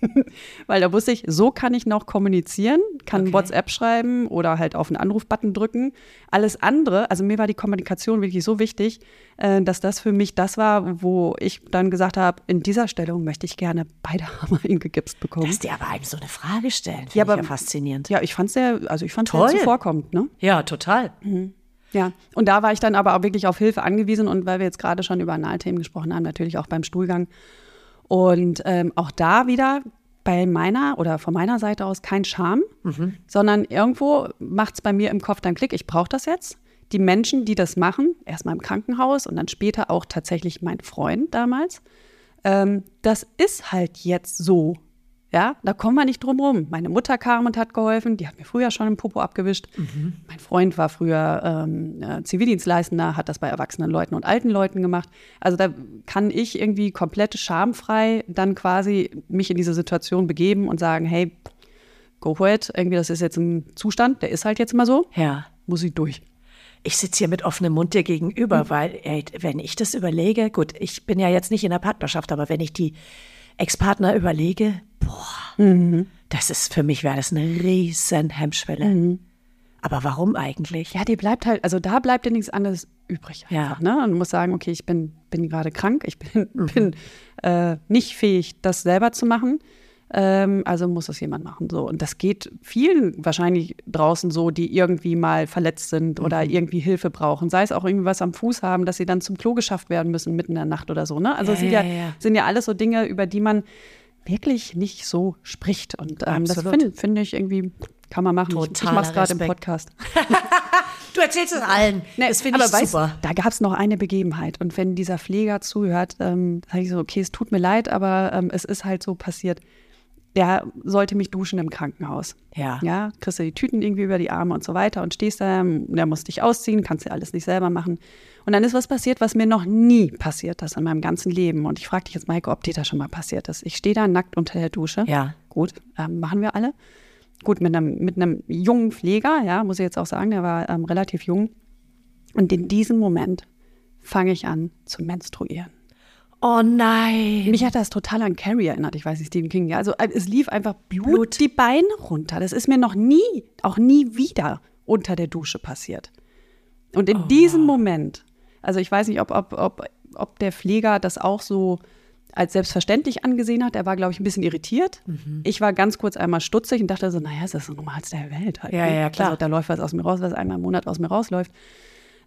Weil da wusste ich, so kann ich noch kommunizieren, kann Okay. WhatsApp schreiben oder halt auf einen Anrufbutton drücken. Alles andere, also mir war die Kommunikation wirklich so wichtig, äh, dass das für mich das war, wo ich dann gesagt habe, in dieser Stellung möchte ich gerne beide Arme hingegipst bekommen. Dass die aber einem so eine Frage stellen, finde Ja, ich ja aber- faszinierend. Ja, ich fand es sehr, also ich fand Toll. sehr zuvorkommend, ne? Ja, total. Ja, und da war ich dann aber auch wirklich auf Hilfe angewiesen und weil wir jetzt gerade schon über Analthemen gesprochen haben, natürlich auch beim Stuhlgang. Und ähm, auch da wieder bei meiner oder von meiner Seite aus kein Scham, sondern irgendwo macht es bei mir im Kopf dann Klick, ich brauche das jetzt. Die Menschen, die das machen, erstmal im Krankenhaus und dann später auch tatsächlich mein Freund damals, ähm, das ist halt jetzt so. Ja, da kommen wir nicht drum rum. Meine Mutter kam und hat geholfen, die hat mir früher schon den Popo abgewischt. Mein Freund war früher ähm, äh, Zivildienstleistender, hat das bei erwachsenen Leuten und alten Leuten gemacht. Also da kann ich irgendwie komplett schamfrei dann quasi mich in diese Situation begeben und sagen, hey, go for it. Irgendwie, das ist jetzt ein Zustand, der ist halt jetzt mal so, Ja. muss ich durch. Ich sitze hier mit offenem Mund dir gegenüber, weil, ey, wenn ich das überlege, gut, ich bin ja jetzt nicht in der Partnerschaft, aber wenn ich die Ex-Partner überlege, boah, das ist für mich wäre das eine riesen Hemmschwelle. Aber warum eigentlich? Ja, die bleibt halt, also da bleibt dir nichts anderes übrig Ja. einfach, ne? Und du musst sagen, okay, ich bin, bin gerade krank, ich bin, bin äh, nicht fähig, das selber zu machen. Ähm, also muss das jemand machen. So. Und das geht vielen wahrscheinlich draußen so, die irgendwie mal verletzt sind oder irgendwie Hilfe brauchen. Sei es auch irgendwie was am Fuß haben, dass sie dann zum Klo geschafft werden müssen mitten in der Nacht oder so. Ne? Also sind ja, Ja, ja, ja. sind ja alles so Dinge, über die man wirklich nicht so spricht. Und ähm, das finde finde ich irgendwie, kann man machen. Ich, ich Totaler mache es gerade im. Podcast. Du erzählst es allen. das finde ich weißt, super. da gab es noch eine Begebenheit. Und wenn dieser Pfleger zuhört, ähm, sage ich so, okay, es tut mir leid, aber ähm, es ist halt so passiert. Der sollte mich duschen im Krankenhaus. Ja. Ja, kriegst du die Tüten irgendwie über die Arme und so weiter und stehst da, der muss dich ausziehen, kannst ja alles nicht selber machen. Und dann ist was passiert, was mir noch nie passiert ist in meinem ganzen Leben. Und ich frage dich jetzt, Maike, ob dir das schon mal passiert ist. Ich stehe da nackt unter der Dusche. Ja. Gut, ähm, machen wir alle. Gut, mit einem, mit einem jungen Pfleger, ja, muss ich jetzt auch sagen, der war ähm, relativ jung. Und in diesem Moment fange ich an zu menstruieren. Oh nein. Mich hat das total an Carrie erinnert, ich weiß nicht, Stephen King. Ja, also äh, es lief einfach Blut, Blut, die Beine runter. Das ist mir noch nie, auch nie wieder unter der Dusche passiert. Und in oh. diesem Moment, also ich weiß nicht, ob, ob, ob, ob der Pfleger das auch so als selbstverständlich angesehen hat. Er war, glaube ich, ein bisschen irritiert. Mhm. Ich war ganz kurz einmal stutzig und dachte so, naja, ist das das Normalste der Welt. Halt. Ja, ja, ne? klar. Also, da läuft was aus mir raus, was einmal im Monat aus mir rausläuft.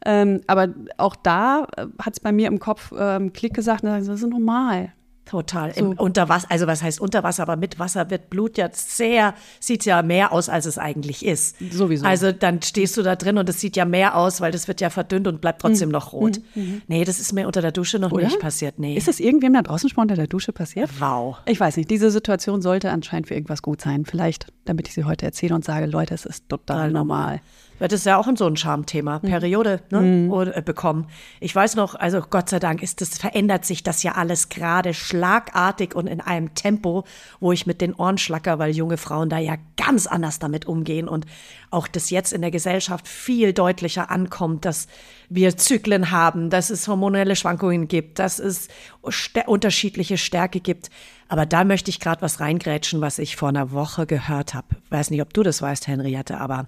Ähm, aber auch da äh, hat es bei mir im Kopf ähm, Klick gesagt, das ist normal. Total. So. unter Wasser, also was heißt unter Wasser, aber mit Wasser wird Blut ja sehr, sieht ja mehr aus, als es eigentlich ist. Sowieso. Also dann stehst du da drin und es sieht ja mehr aus, weil das wird ja verdünnt und bleibt trotzdem mhm. noch rot. Mhm. mhm. Nee, das ist mir unter der Dusche noch Oder? nicht passiert. Nee. Ist das irgendwem da draußen schon unter der Dusche passiert? Wow. Ich weiß nicht. Diese Situation sollte anscheinend für irgendwas gut sein. Vielleicht, damit ich sie heute erzähle und sage, Leute, es ist total normal. Das ist ja auch so ein Schamthema. Mhm. Periode ne? Mhm. Oder, äh, bekommen. Ich weiß noch, also Gott sei Dank ist das, verändert sich das ja alles gerade schlagartig und in einem Tempo, wo ich mit den Ohren schlacker, weil junge Frauen da ja ganz anders damit umgehen und auch das jetzt in der Gesellschaft viel deutlicher ankommt, dass wir Zyklen haben, dass es hormonelle Schwankungen gibt, dass es st unterschiedliche Stärke gibt. Aber da möchte ich gerade was reingrätschen, was ich vor einer Woche gehört habe. Weiß nicht, ob du das weißt, Henriette, aber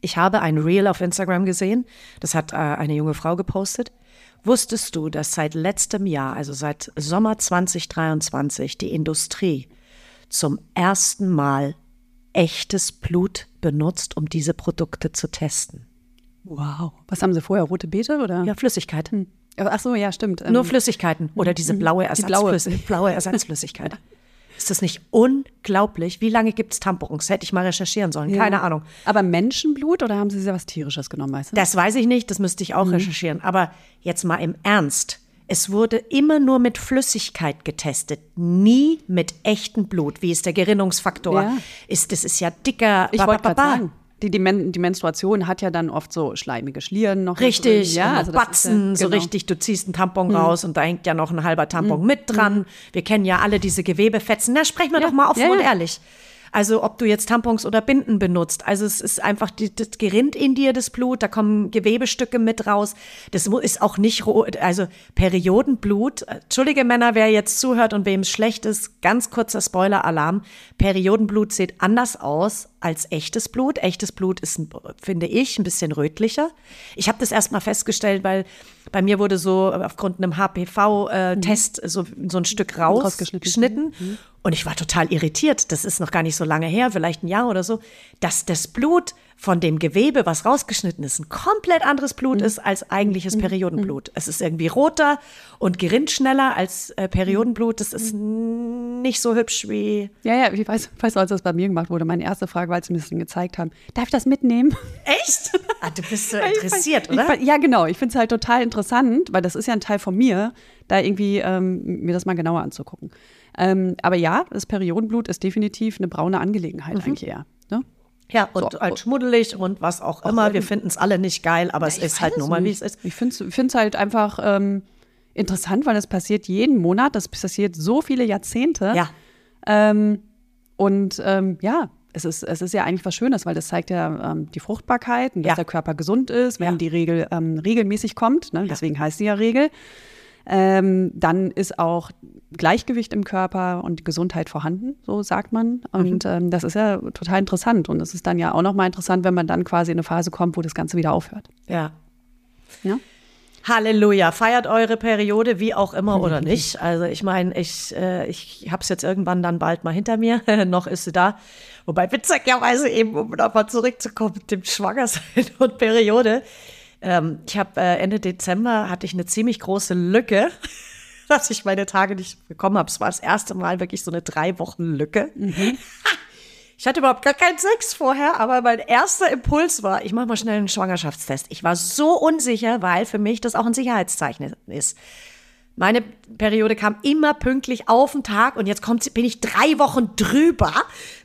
ich habe ein Reel auf Instagram gesehen, das hat äh, eine junge Frau gepostet. Wusstest du, dass seit letztem Jahr, also seit Sommer 2023, die Industrie zum ersten Mal echtes Blut benutzt, um diese Produkte zu testen? Wow. Was haben sie vorher? Rote Beete oder? Ja, Flüssigkeit. Hm. Ach so, ja, stimmt. Nur ähm, Flüssigkeiten oder diese hm. blaue, Ersatzflüss blaue. blaue Ersatzflüssigkeit. Ist das nicht unglaublich? Wie lange gibt es Tampons? Hätte ich mal recherchieren sollen. Ja. Keine Ahnung. Aber Menschenblut oder haben Sie sehr was Tierisches genommen, weißt du? Das weiß ich nicht, das müsste ich auch mhm. recherchieren. Aber jetzt mal im Ernst. Es wurde immer nur mit Flüssigkeit getestet, nie mit echtem Blut. Wie ist der Gerinnungsfaktor? Ja. Ist, das ist ja dicker. Ich wollte gerade sagen. Die, die, Men die, Menstruation hat ja dann oft so schleimige Schlieren noch. Richtig, ja, also Batzen, ja, genau. so richtig, du ziehst einen Tampon hm. raus und da hängt ja noch ein halber Tampon hm. mit dran. Wir kennen ja alle diese Gewebefetzen. Na, sprechen wir ja. doch mal offen ja, und ehrlich. Also ob du jetzt Tampons oder Binden benutzt. Also es ist einfach, die, das gerinnt in dir das Blut, da kommen Gewebestücke mit raus. Das ist auch nicht, also Periodenblut. Entschuldige Männer, wer jetzt zuhört und wem es schlecht ist, ganz kurzer Spoiler-Alarm. Periodenblut sieht anders aus als echtes Blut. Echtes Blut ist, finde ich, ein bisschen rötlicher. Ich habe das erstmal festgestellt, weil bei mir wurde so aufgrund einem HPV-Test äh, so, so ein Stück rausgeschnitten. Mhm. Und ich war total irritiert. Das ist noch gar nicht so lange her, vielleicht ein Jahr oder so, dass das Blut von dem Gewebe, was rausgeschnitten ist, ein komplett anderes Blut mhm. ist als eigentliches mhm. Periodenblut. Mhm. Es ist irgendwie roter und gerinnt schneller als äh, Periodenblut. Das ist nicht so hübsch wie. Ja, ja, ich weiß, weiß als das bei mir gemacht wurde. Meine erste Frage, weil sie mir das gezeigt haben: Darf ich das mitnehmen? Echt? Ah, du bist so interessiert, ich, oder? Ich, ja, genau. Ich finde es halt total interessant, weil das ist ja ein Teil von mir, da irgendwie ähm, mir das mal genauer anzugucken. Ähm, aber ja, das Periodenblut ist definitiv eine braune Angelegenheit mhm. eigentlich eher. Ne? Ja, und so. halt schmuddelig und was auch immer. Wir finden es alle nicht geil, aber ja, es ist halt nur mal, wie es ist. Ich finde es halt einfach ähm, interessant, weil das passiert jeden Monat. Das passiert so viele Jahrzehnte. Ja. Ähm, und ähm, ja, es ist, es ist ja eigentlich was Schönes, weil das zeigt ja ähm, die Fruchtbarkeit und dass ja. der Körper gesund ist, wenn ja. die Regel ähm, regelmäßig kommt. Ne? Deswegen heißt sie ja Regel. Ähm, dann ist auch Gleichgewicht im Körper und Gesundheit vorhanden, so sagt man. Und mhm. ähm, das ist ja total interessant. Und es ist dann ja auch nochmal interessant, wenn man dann quasi in eine Phase kommt, wo das Ganze wieder aufhört. Ja. Ja. Halleluja, feiert eure Periode wie auch immer oder nicht. Also ich meine, ich, äh, ich habe es jetzt irgendwann dann bald mal hinter mir, noch ist sie da. Wobei witzigerweise eben, um nochmal zurückzukommen mit dem Schwangersein und Periode, ähm, ich habe äh, Ende Dezember hatte ich eine ziemlich große Lücke, dass ich meine Tage nicht bekommen habe. Es war das erste Mal wirklich so eine drei Wochen Lücke. Mhm. Ich hatte überhaupt gar keinen Sex vorher, aber mein erster Impuls war, ich mache mal schnell einen Schwangerschaftstest. Ich war so unsicher, weil für mich das auch ein Sicherheitszeichen ist. Meine Periode kam immer pünktlich auf den Tag und jetzt kommt, bin ich drei Wochen drüber.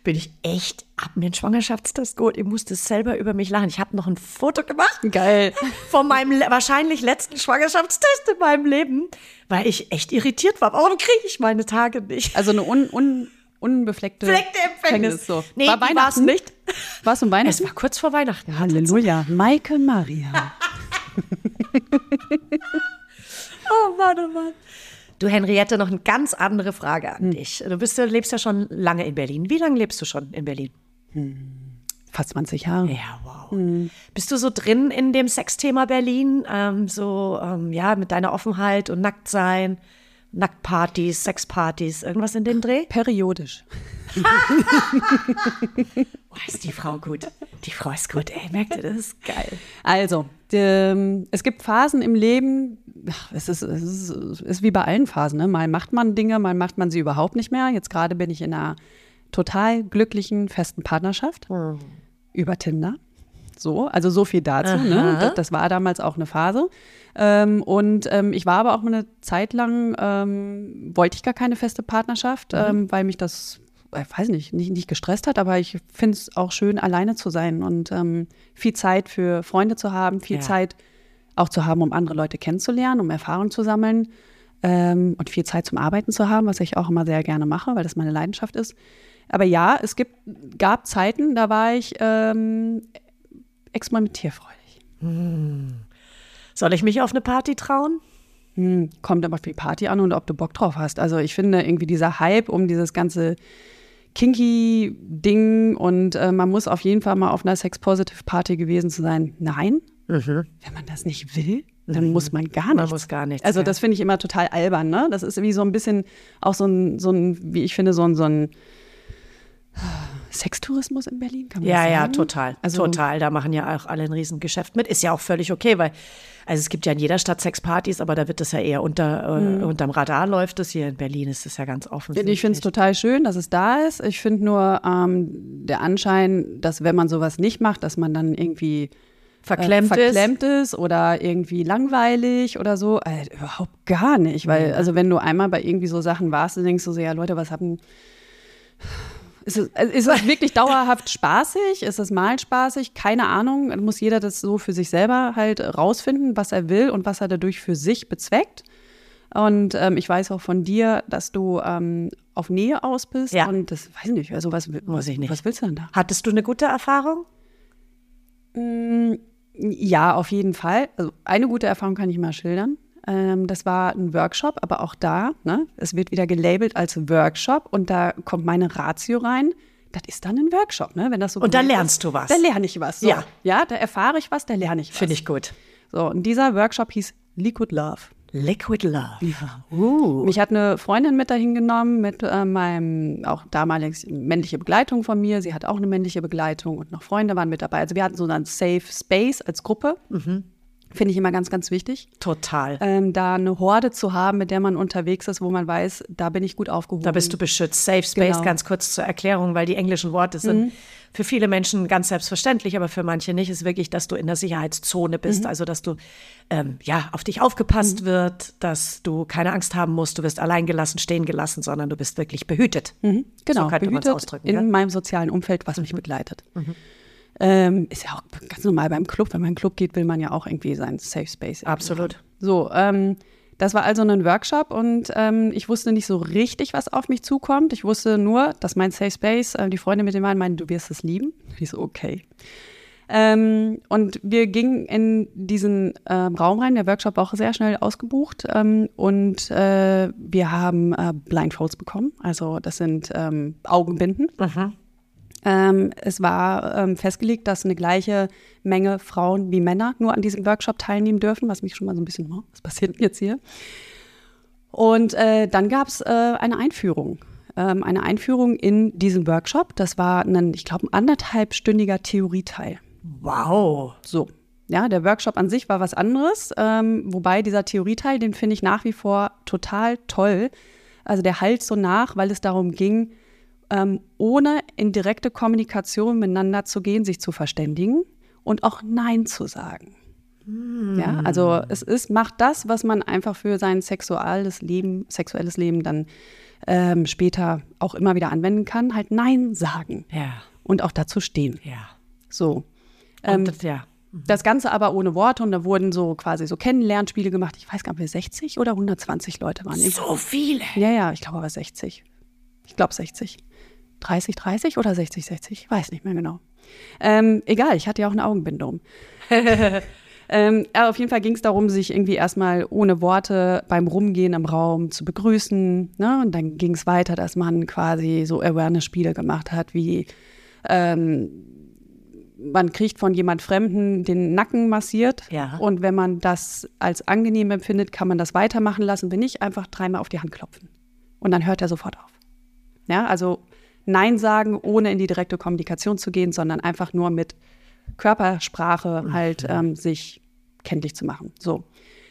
Bin ich echt, hab mir einen Schwangerschaftstest geholt. Ich musste selber über mich lachen. Ich habe noch ein Foto gemacht. Geil. Von meinem wahrscheinlich letzten Schwangerschaftstest in meinem Leben, weil ich echt irritiert war. Warum kriege ich meine Tage nicht? Also eine un, un unbefleckte Fleckte Empfängnis. So. Nee, war Weihnachten nicht. War es um Weihnachten? Es war kurz vor Weihnachten. Halleluja. Maike Maria. oh Mann, oh Mann. Du, Henriette, noch eine ganz andere Frage an dich. Du bist, lebst ja schon lange in Berlin. Wie lange lebst du schon in Berlin? Fast 20 Jahre. Ja, wow. Bist du so drin in dem Sexthema Berlin? Ähm, so, ähm, ja, mit deiner Offenheit und Nacktsein, Nacktpartys, Sexpartys, irgendwas in dem Dreh? Periodisch. Oh, ist die Frau gut. Die Frau ist gut, ey, merkt ihr, das ist geil. Also, die, es gibt Phasen im Leben, es ist, es ist, es ist wie bei allen Phasen. Ne? Mal macht man Dinge, mal macht man sie überhaupt nicht mehr. Jetzt gerade bin ich in einer total glücklichen, festen Partnerschaft über Tinder. So, also so viel dazu. Ne? Das, das war damals auch eine Phase. Ähm, und ähm, ich war aber auch eine Zeit lang, ähm, wollte ich gar keine feste Partnerschaft, ähm, weil mich das, äh, weiß nicht, nicht, nicht gestresst hat, aber ich finde es auch schön, alleine zu sein und ähm, viel Zeit für Freunde zu haben, viel Ja. Zeit auch zu haben, um andere Leute kennenzulernen, um Erfahrung zu sammeln ähm, und viel Zeit zum Arbeiten zu haben, was ich auch immer sehr gerne mache, weil das meine Leidenschaft ist. Aber ja, es gibt, gab Zeiten, da war ich ähm, experimentierfreudig. Soll ich mich auf eine Party trauen? Hm, kommt aber auf die Party an und ob du Bock drauf hast. Also ich finde irgendwie dieser Hype um dieses ganze Kinky-Ding und äh, man muss auf jeden Fall mal auf einer Sex-Positive-Party gewesen zu sein. Nein, wenn man das nicht will, dann muss man gar nichts. Man muss gar nichts, Also das finde ich immer total albern. Ne? Das ist wie so ein bisschen auch so ein, so ein wie ich finde, so ein, so ein Sextourismus in Berlin, kann man Ja, das ja, total. Also- total. Da machen ja auch alle ein Riesengeschäft mit. Ist ja auch völlig okay, weil, also es gibt ja in jeder Stadt Sexpartys, aber da wird das ja eher unter, äh, unterm Radar läuft es. Hier in Berlin ist es ja ganz offen. Ich finde es total schön, dass es da ist. Ich finde nur ähm, der Anschein, dass wenn man sowas nicht macht, dass man dann irgendwie verklemmt, äh, verklemmt ist. oder irgendwie langweilig oder so. Äh, überhaupt gar nicht. Weil, also wenn du einmal bei irgendwie so Sachen warst, dann denkst du so, ja Leute, was haben. Ist es, also ist es wirklich dauerhaft spaßig? Ist es mal spaßig? Keine Ahnung. Dann muss jeder das so für sich selber halt rausfinden, was er will und was er dadurch für sich bezweckt. Und ähm, ich weiß auch von dir, dass du ähm, auf Nähe aus bist. Ja. Und das weiß ich nicht. Also was, Muss ich nicht. was willst du denn da? Hattest du eine gute Erfahrung? Ja, auf jeden Fall. Also eine gute Erfahrung kann ich mal schildern. Ähm, das war ein Workshop, aber auch da, ne, es wird wieder gelabelt als Workshop und da kommt meine Ratio rein. Das ist dann ein Workshop, ne? Wenn das so Und da lernst ist, du was. Da lerne ich was. So. Ja. Ja, da erfahre ich was, da lerne ich was. Finde ich gut. So, und dieser Workshop hieß Liquid Love. Liquid Love. Uh. Mich hat eine Freundin mit dahin genommen, mit äh, meinem auch damals männliche Begleitung von mir. Sie hat auch eine männliche Begleitung und noch Freunde waren mit dabei. Also wir hatten so einen Safe Space als Gruppe. Mhm. Finde ich immer ganz, ganz wichtig. Total. Ähm, da eine Horde zu haben, mit der man unterwegs ist, wo man weiß, da bin ich gut aufgehoben. Da bist du beschützt. Safe Space, Genau. Mhm. ganz kurz zur Erklärung, weil die englischen Worte sind für viele Menschen ganz selbstverständlich, aber für manche nicht, ist wirklich, dass du in der Sicherheitszone Mhm. bist, also dass du ähm, ja auf dich aufgepasst wird, dass du keine Angst haben musst, du wirst allein gelassen, stehen gelassen, sondern du bist wirklich behütet. Genau, so könnte man es ausdrücken. in? Mhm. meinem sozialen Umfeld, was mich begleitet. Ähm, ist ja auch ganz normal beim Club. Wenn man in den Club geht, will man ja auch irgendwie seinen Safe Space. Absolut. haben. So, ähm, das war also ein Workshop und ähm, ich wusste nicht so richtig, was auf mich zukommt. Ich wusste nur, dass mein Safe Space, äh, die Freunde mit dem waren, meinen, du wirst es lieben. Ich so, okay. Ähm, und wir gingen in diesen ähm, Raum rein. Der Workshop war auch sehr schnell ausgebucht. Ähm, und äh, wir haben äh, Blindfolds bekommen. Also das sind ähm, Augenbinden. Ähm, es war ähm, festgelegt, dass eine gleiche Menge Frauen wie Männer nur an diesem Workshop teilnehmen dürfen, was mich schon mal so ein bisschen, oh, was passiert denn jetzt hier? Und äh, dann gab es äh, eine Einführung. Ähm, eine Einführung in diesen Workshop. Das war ein, ich glaube, ein anderthalbstündiger Theorieteil. Wow. So. Ja, der Workshop an sich war was anderes, ähm, wobei dieser Theorieteil, den finde ich nach wie vor total toll. Also der halt so nach, weil es darum ging, ähm, ohne in direkte Kommunikation miteinander zu gehen, sich zu verständigen und auch Nein zu sagen. Ja, also es ist, macht das, was man einfach für sein sexuelles Leben, sexuelles Leben dann ähm, später auch immer wieder anwenden kann, halt Nein sagen Ja, und auch dazu stehen. ja. So. Ähm, das, ja. das Ganze aber ohne Worte und da wurden so quasi so Kennenlernspiele gemacht. Ich weiß gar nicht, mehr 60 oder 120 Leute waren. So viele. ja, ja, ich glaube aber 60. Ich glaube 60. 30, 30 oder 60, 60? Ich weiß nicht mehr genau. Ähm, egal, ich hatte ja auch eine Augenbindung. Ähm, aber auf jeden Fall ging es darum, sich irgendwie erstmal ohne Worte beim Rumgehen im Raum zu begrüßen. Ne? Und dann ging es weiter, dass man quasi so Awareness-Spiele gemacht hat, wie ähm, man kriegt von jemand Fremden den Nacken massiert. Ja. Und wenn man das als angenehm empfindet, kann man das weitermachen lassen. Wenn nicht, einfach dreimal auf die Hand klopfen. Und dann hört er sofort auf. Ja, also Nein sagen, ohne in die direkte Kommunikation zu gehen, sondern einfach nur mit Körpersprache halt ähm, sich kenntlich zu machen. So.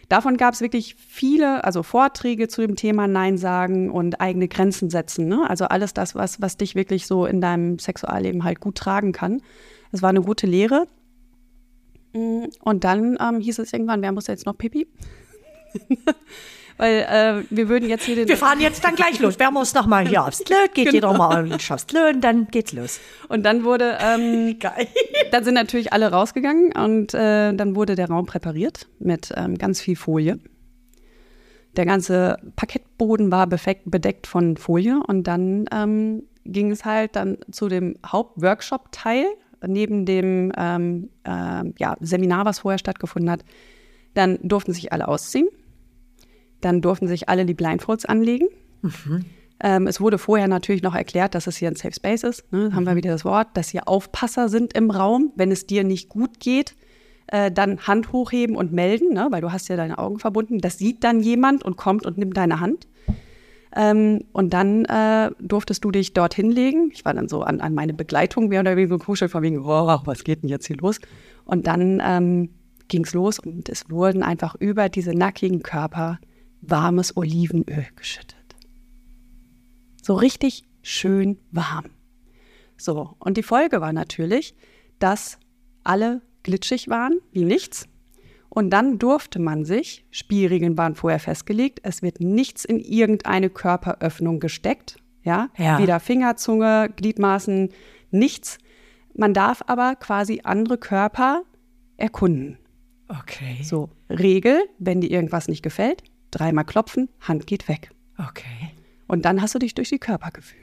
Davon gab es wirklich viele, also Vorträge zu dem Thema Nein sagen und eigene Grenzen setzen. Ne? Also alles das, was, was dich wirklich so in deinem Sexualleben halt gut tragen kann. Das war eine gute Lehre. Mm, Und dann ähm, hieß es irgendwann, wer muss jetzt noch Pipi? Weil äh, wir würden jetzt hier den. Wir fahren jetzt dann gleich los. Wer muss noch mal hier aufs Klö? Geht Genau. jeder mal aufs Klö und dann geht's los. Und dann wurde, ähm, Geil. dann sind natürlich alle rausgegangen und äh, dann wurde der Raum präpariert mit ähm, ganz viel Folie. Der ganze Parkettboden war bedeckt von Folie und dann ähm, ging es halt dann zu dem Hauptworkshop-Teil neben dem ähm, äh, ja, Seminar, was vorher stattgefunden hat. Dann durften sich alle ausziehen. Dann durften sich alle die Blindfolds anlegen. Ähm, es wurde vorher natürlich noch erklärt, dass es hier ein Safe Space ist. Ne? Haben wir wieder das Wort, dass hier Aufpasser sind im Raum. Wenn es dir nicht gut geht, äh, dann Hand hochheben und melden, ne? weil du hast ja deine Augen verbunden. Das sieht dann jemand und kommt und nimmt deine Hand. Ähm, und dann äh, durftest du dich dort hinlegen. Ich war dann so an, an meine Begleitung mehr oder weniger gekuschelt, von wegen, oh, was geht denn jetzt hier los? Und dann ähm, ging es los und es wurden einfach über diese nackigen Körper warmes Olivenöl geschüttet. So richtig schön warm. So, und die Folge war natürlich, dass alle glitschig waren, wie nichts. Und dann durfte man sich, Spielregeln waren vorher festgelegt, es wird nichts in irgendeine Körperöffnung gesteckt. Ja, Ja. weder Finger, Zunge, Gliedmaßen, nichts. Man darf aber quasi andere Körper erkunden. Okay. So, Regel, wenn dir irgendwas nicht gefällt, dreimal klopfen, Hand geht weg. Okay. Und dann hast du dich durch die Körper gefühlt.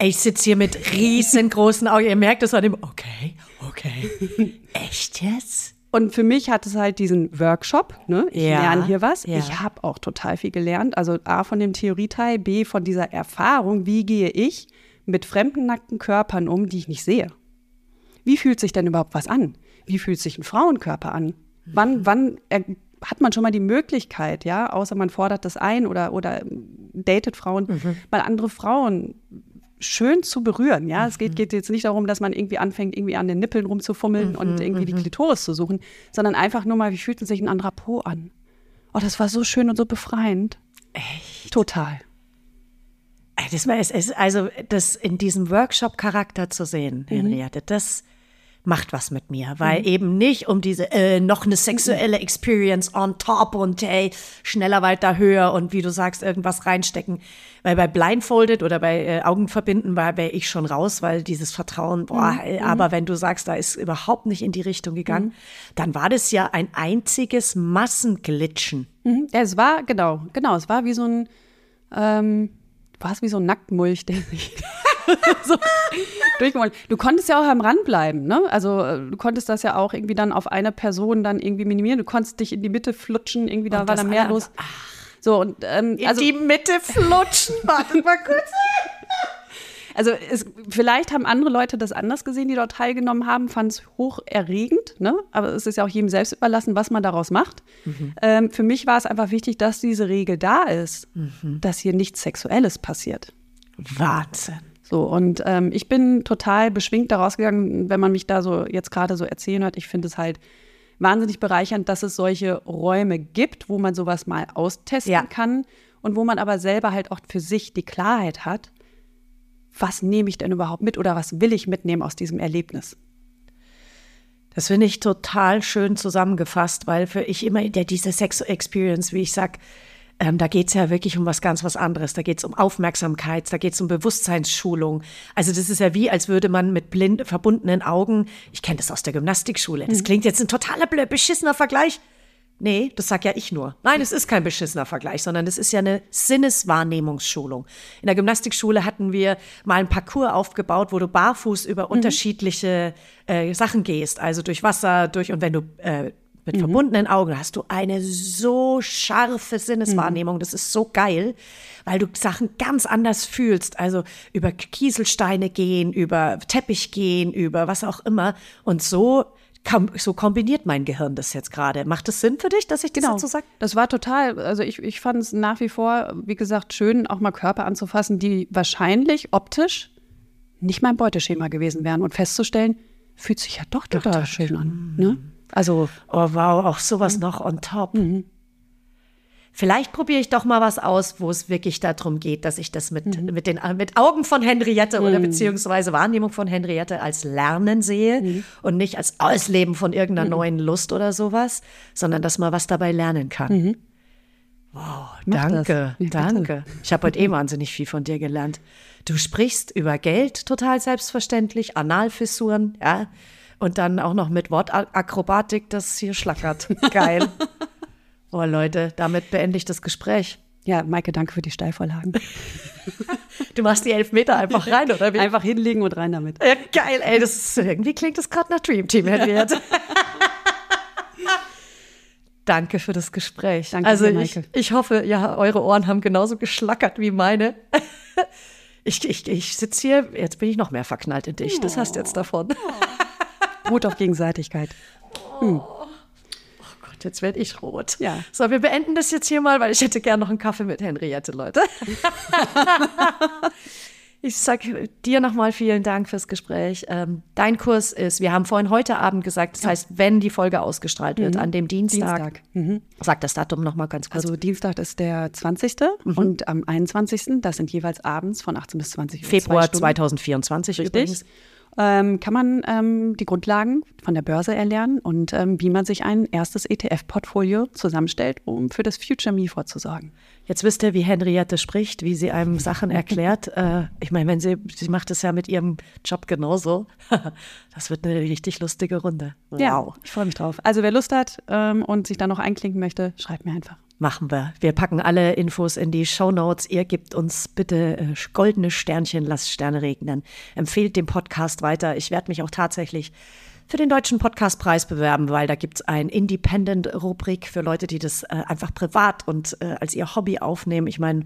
Ich sitze hier mit riesengroßen Augen. Ihr merkt es an dem. Okay, okay. Echt jetzt? Und für mich hat es halt diesen Workshop, ne? Ich Ja, lerne hier was. ja. Ich habe auch total viel gelernt. Also A von dem Theorieteil, B von dieser Erfahrung, wie gehe ich mit fremden nackten Körpern um, die ich nicht sehe. Wie fühlt sich denn überhaupt was an? Wie fühlt sich ein Frauenkörper an? Wann, wann hat man schon mal die Möglichkeit, ja, außer man fordert das ein oder, oder datet Frauen, mal andere Frauen schön zu berühren. Ja, es geht, geht jetzt nicht darum, dass man irgendwie anfängt, irgendwie an den Nippeln rumzufummeln und irgendwie die Klitoris zu suchen, sondern einfach nur mal, wie fühlt sich ein anderer Po an? Oh, das war so schön und so befreiend. Echt? Total. Das war es, es, also das in diesem Workshop-Charakter zu sehen, Henriette, das macht was mit mir, weil eben nicht um diese äh, noch eine sexuelle Experience on top und hey, schneller, weiter, höher und wie du sagst, irgendwas reinstecken. Weil bei Blindfolded oder bei äh, Augenverbinden war wäre ich schon raus, weil dieses Vertrauen, boah, ey, aber wenn du sagst, da ist überhaupt nicht in die Richtung gegangen, dann war das ja ein einziges Massenglitschen. Mhm. Ja, es war, genau, genau, es war wie so ein, ähm, war es wie so ein Nacktmulch, der sich so durchgemolcht. Du konntest ja auch am Rand bleiben, ne? Also äh, du konntest das ja auch irgendwie dann auf eine Person dann irgendwie minimieren. Du konntest dich in die Mitte flutschen, irgendwie da Und war dann mehr los. So, und ähm, In also, die Mitte flutschen, warte mal kurz. also es, vielleicht haben andere Leute das anders gesehen, die dort teilgenommen haben, fanden es hoch erregend, ne? Aber es ist ja auch jedem selbst überlassen, was man daraus macht. Ähm, für mich war es einfach wichtig, dass diese Regel da ist, dass hier nichts Sexuelles passiert. Wahnsinn. So, und ähm, ich bin total beschwingt daraus gegangen, wenn man mich da so jetzt gerade so erzählen hört. Ich finde es halt wahnsinnig bereichernd, dass es solche Räume gibt, wo man sowas mal austesten Ja. kann und wo man aber selber halt auch für sich die Klarheit hat, was nehme ich denn überhaupt mit oder was will ich mitnehmen aus diesem Erlebnis. Das finde ich total schön zusammengefasst, weil für ich immer der, diese Sex Experience, wie ich sag, ähm, da geht's ja wirklich um was ganz was anderes. Da geht's um Aufmerksamkeit, da geht's um Bewusstseinsschulung. Also das ist ja wie, als würde man mit blind verbundenen Augen, ich kenne das aus der Gymnastikschule, das klingt jetzt ein totaler blöd, beschissener Vergleich, Nee, das sag ja ich nur. Nein, es ist kein beschissener Vergleich, sondern es ist ja eine Sinneswahrnehmungsschulung. In der Gymnastikschule hatten wir mal einen Parcours aufgebaut, wo du barfuß über Mhm. unterschiedliche äh, Sachen gehst, also durch Wasser, durch und wenn du äh, mit verbundenen Augen hast du eine so scharfe Sinneswahrnehmung. Das ist so geil, weil du Sachen ganz anders fühlst. Also über Kieselsteine gehen, über Teppich gehen, über was auch immer. Und so, so kombiniert mein Gehirn das jetzt gerade. Macht es Sinn für dich, dass ich das Genau. dazu sage? Das war total, also ich, ich fand es nach wie vor, wie gesagt, schön, auch mal Körper anzufassen, die wahrscheinlich optisch nicht mein Beuteschema gewesen wären und festzustellen, fühlt sich ja doch total schön an. Ne? Also Oh wow, auch sowas noch on top. Vielleicht probiere ich doch mal was aus, wo es wirklich darum geht, dass ich das mit, mit den mit Augen von Henriette oder beziehungsweise Wahrnehmung von Henriette als Lernen sehe und nicht als Ausleben von irgendeiner neuen Lust oder sowas, sondern dass man was dabei lernen kann. Wow, Mach danke, Ja, danke. Ich habe heute eh wahnsinnig viel von dir gelernt. Du sprichst über Geld total selbstverständlich, Analfissuren, ja. Und dann auch noch mit Wortakrobatik, das hier schlackert. Geil. Boah, Leute, damit beende ich das Gespräch. ja, Maike, danke für die Steilvorlagen. Du machst die elf Meter einfach rein, oder wie? Einfach hinlegen und rein damit. Ja, geil, ey, das ist, irgendwie klingt das gerade nach Dream Team, Henriette. Danke für das Gespräch. Danke also dir, ich, ich hoffe, ja, eure Ohren haben genauso geschlackert wie meine. Ich, ich, ich sitze hier, jetzt bin ich noch mehr verknallt in dich. Das hast du jetzt davon. Mut auf Gegenseitigkeit. Oh Gott, jetzt werde ich rot. Ja. So, wir beenden das jetzt hier mal, weil ich hätte gern noch einen Kaffee mit Henriette, Leute. Ich sage dir nochmal vielen Dank fürs Gespräch. Ähm, dein Kurs ist, wir haben vorhin heute Abend gesagt, das heißt, wenn die Folge ausgestrahlt wird, an dem Dienstag. Dienstag. Sag das Datum nochmal ganz kurz. Also Dienstag ist der 20. und am 21. das sind jeweils abends von 18 bis 20 Uhr. Februar zwei Stunden. 2024 übrigens. Ähm, kann man ähm, die Grundlagen von der Börse erlernen und ähm, wie man sich ein erstes ETF-Portfolio zusammenstellt, um für das Future Me vorzusorgen. Jetzt wisst ihr, wie Henriette spricht, wie sie einem Sachen erklärt. äh, ich meine, wenn sie, sie macht es ja mit ihrem Job genauso. das wird eine richtig lustige Runde. Wow. Ja, ich freue mich drauf. Also wer Lust hat ähm, und sich da noch einklinken möchte, schreibt mir einfach. Machen wir. Wir packen alle Infos in die Show Notes. Ihr gebt uns bitte äh, goldene Sternchen, lasst Sterne regnen. Empfehlt den Podcast weiter. Ich werde mich auch tatsächlich für den Deutschen Podcastpreis bewerben, weil da gibt es ein Independent-Rubrik für Leute, die das äh, einfach privat und äh, als ihr Hobby aufnehmen. Ich meine,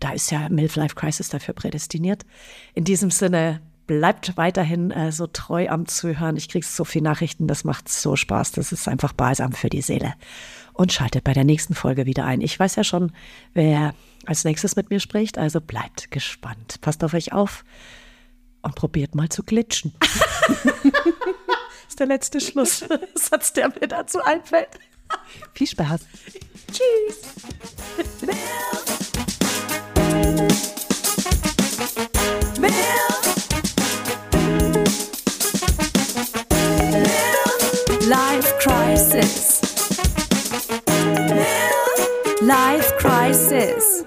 da ist ja Milf Life Crisis dafür prädestiniert. In diesem Sinne, bleibt weiterhin so treu am Zuhören. Ich kriege so viele Nachrichten, das macht so Spaß. Das ist einfach balsam für die Seele und schaltet bei der nächsten Folge wieder ein. Ich weiß ja schon, wer als nächstes mit mir spricht, also bleibt gespannt. Passt auf euch auf und probiert mal zu glitschen. das ist der letzte Schlusssatz, der mir dazu einfällt. Viel Spaß. Tschüss. Live life crisis.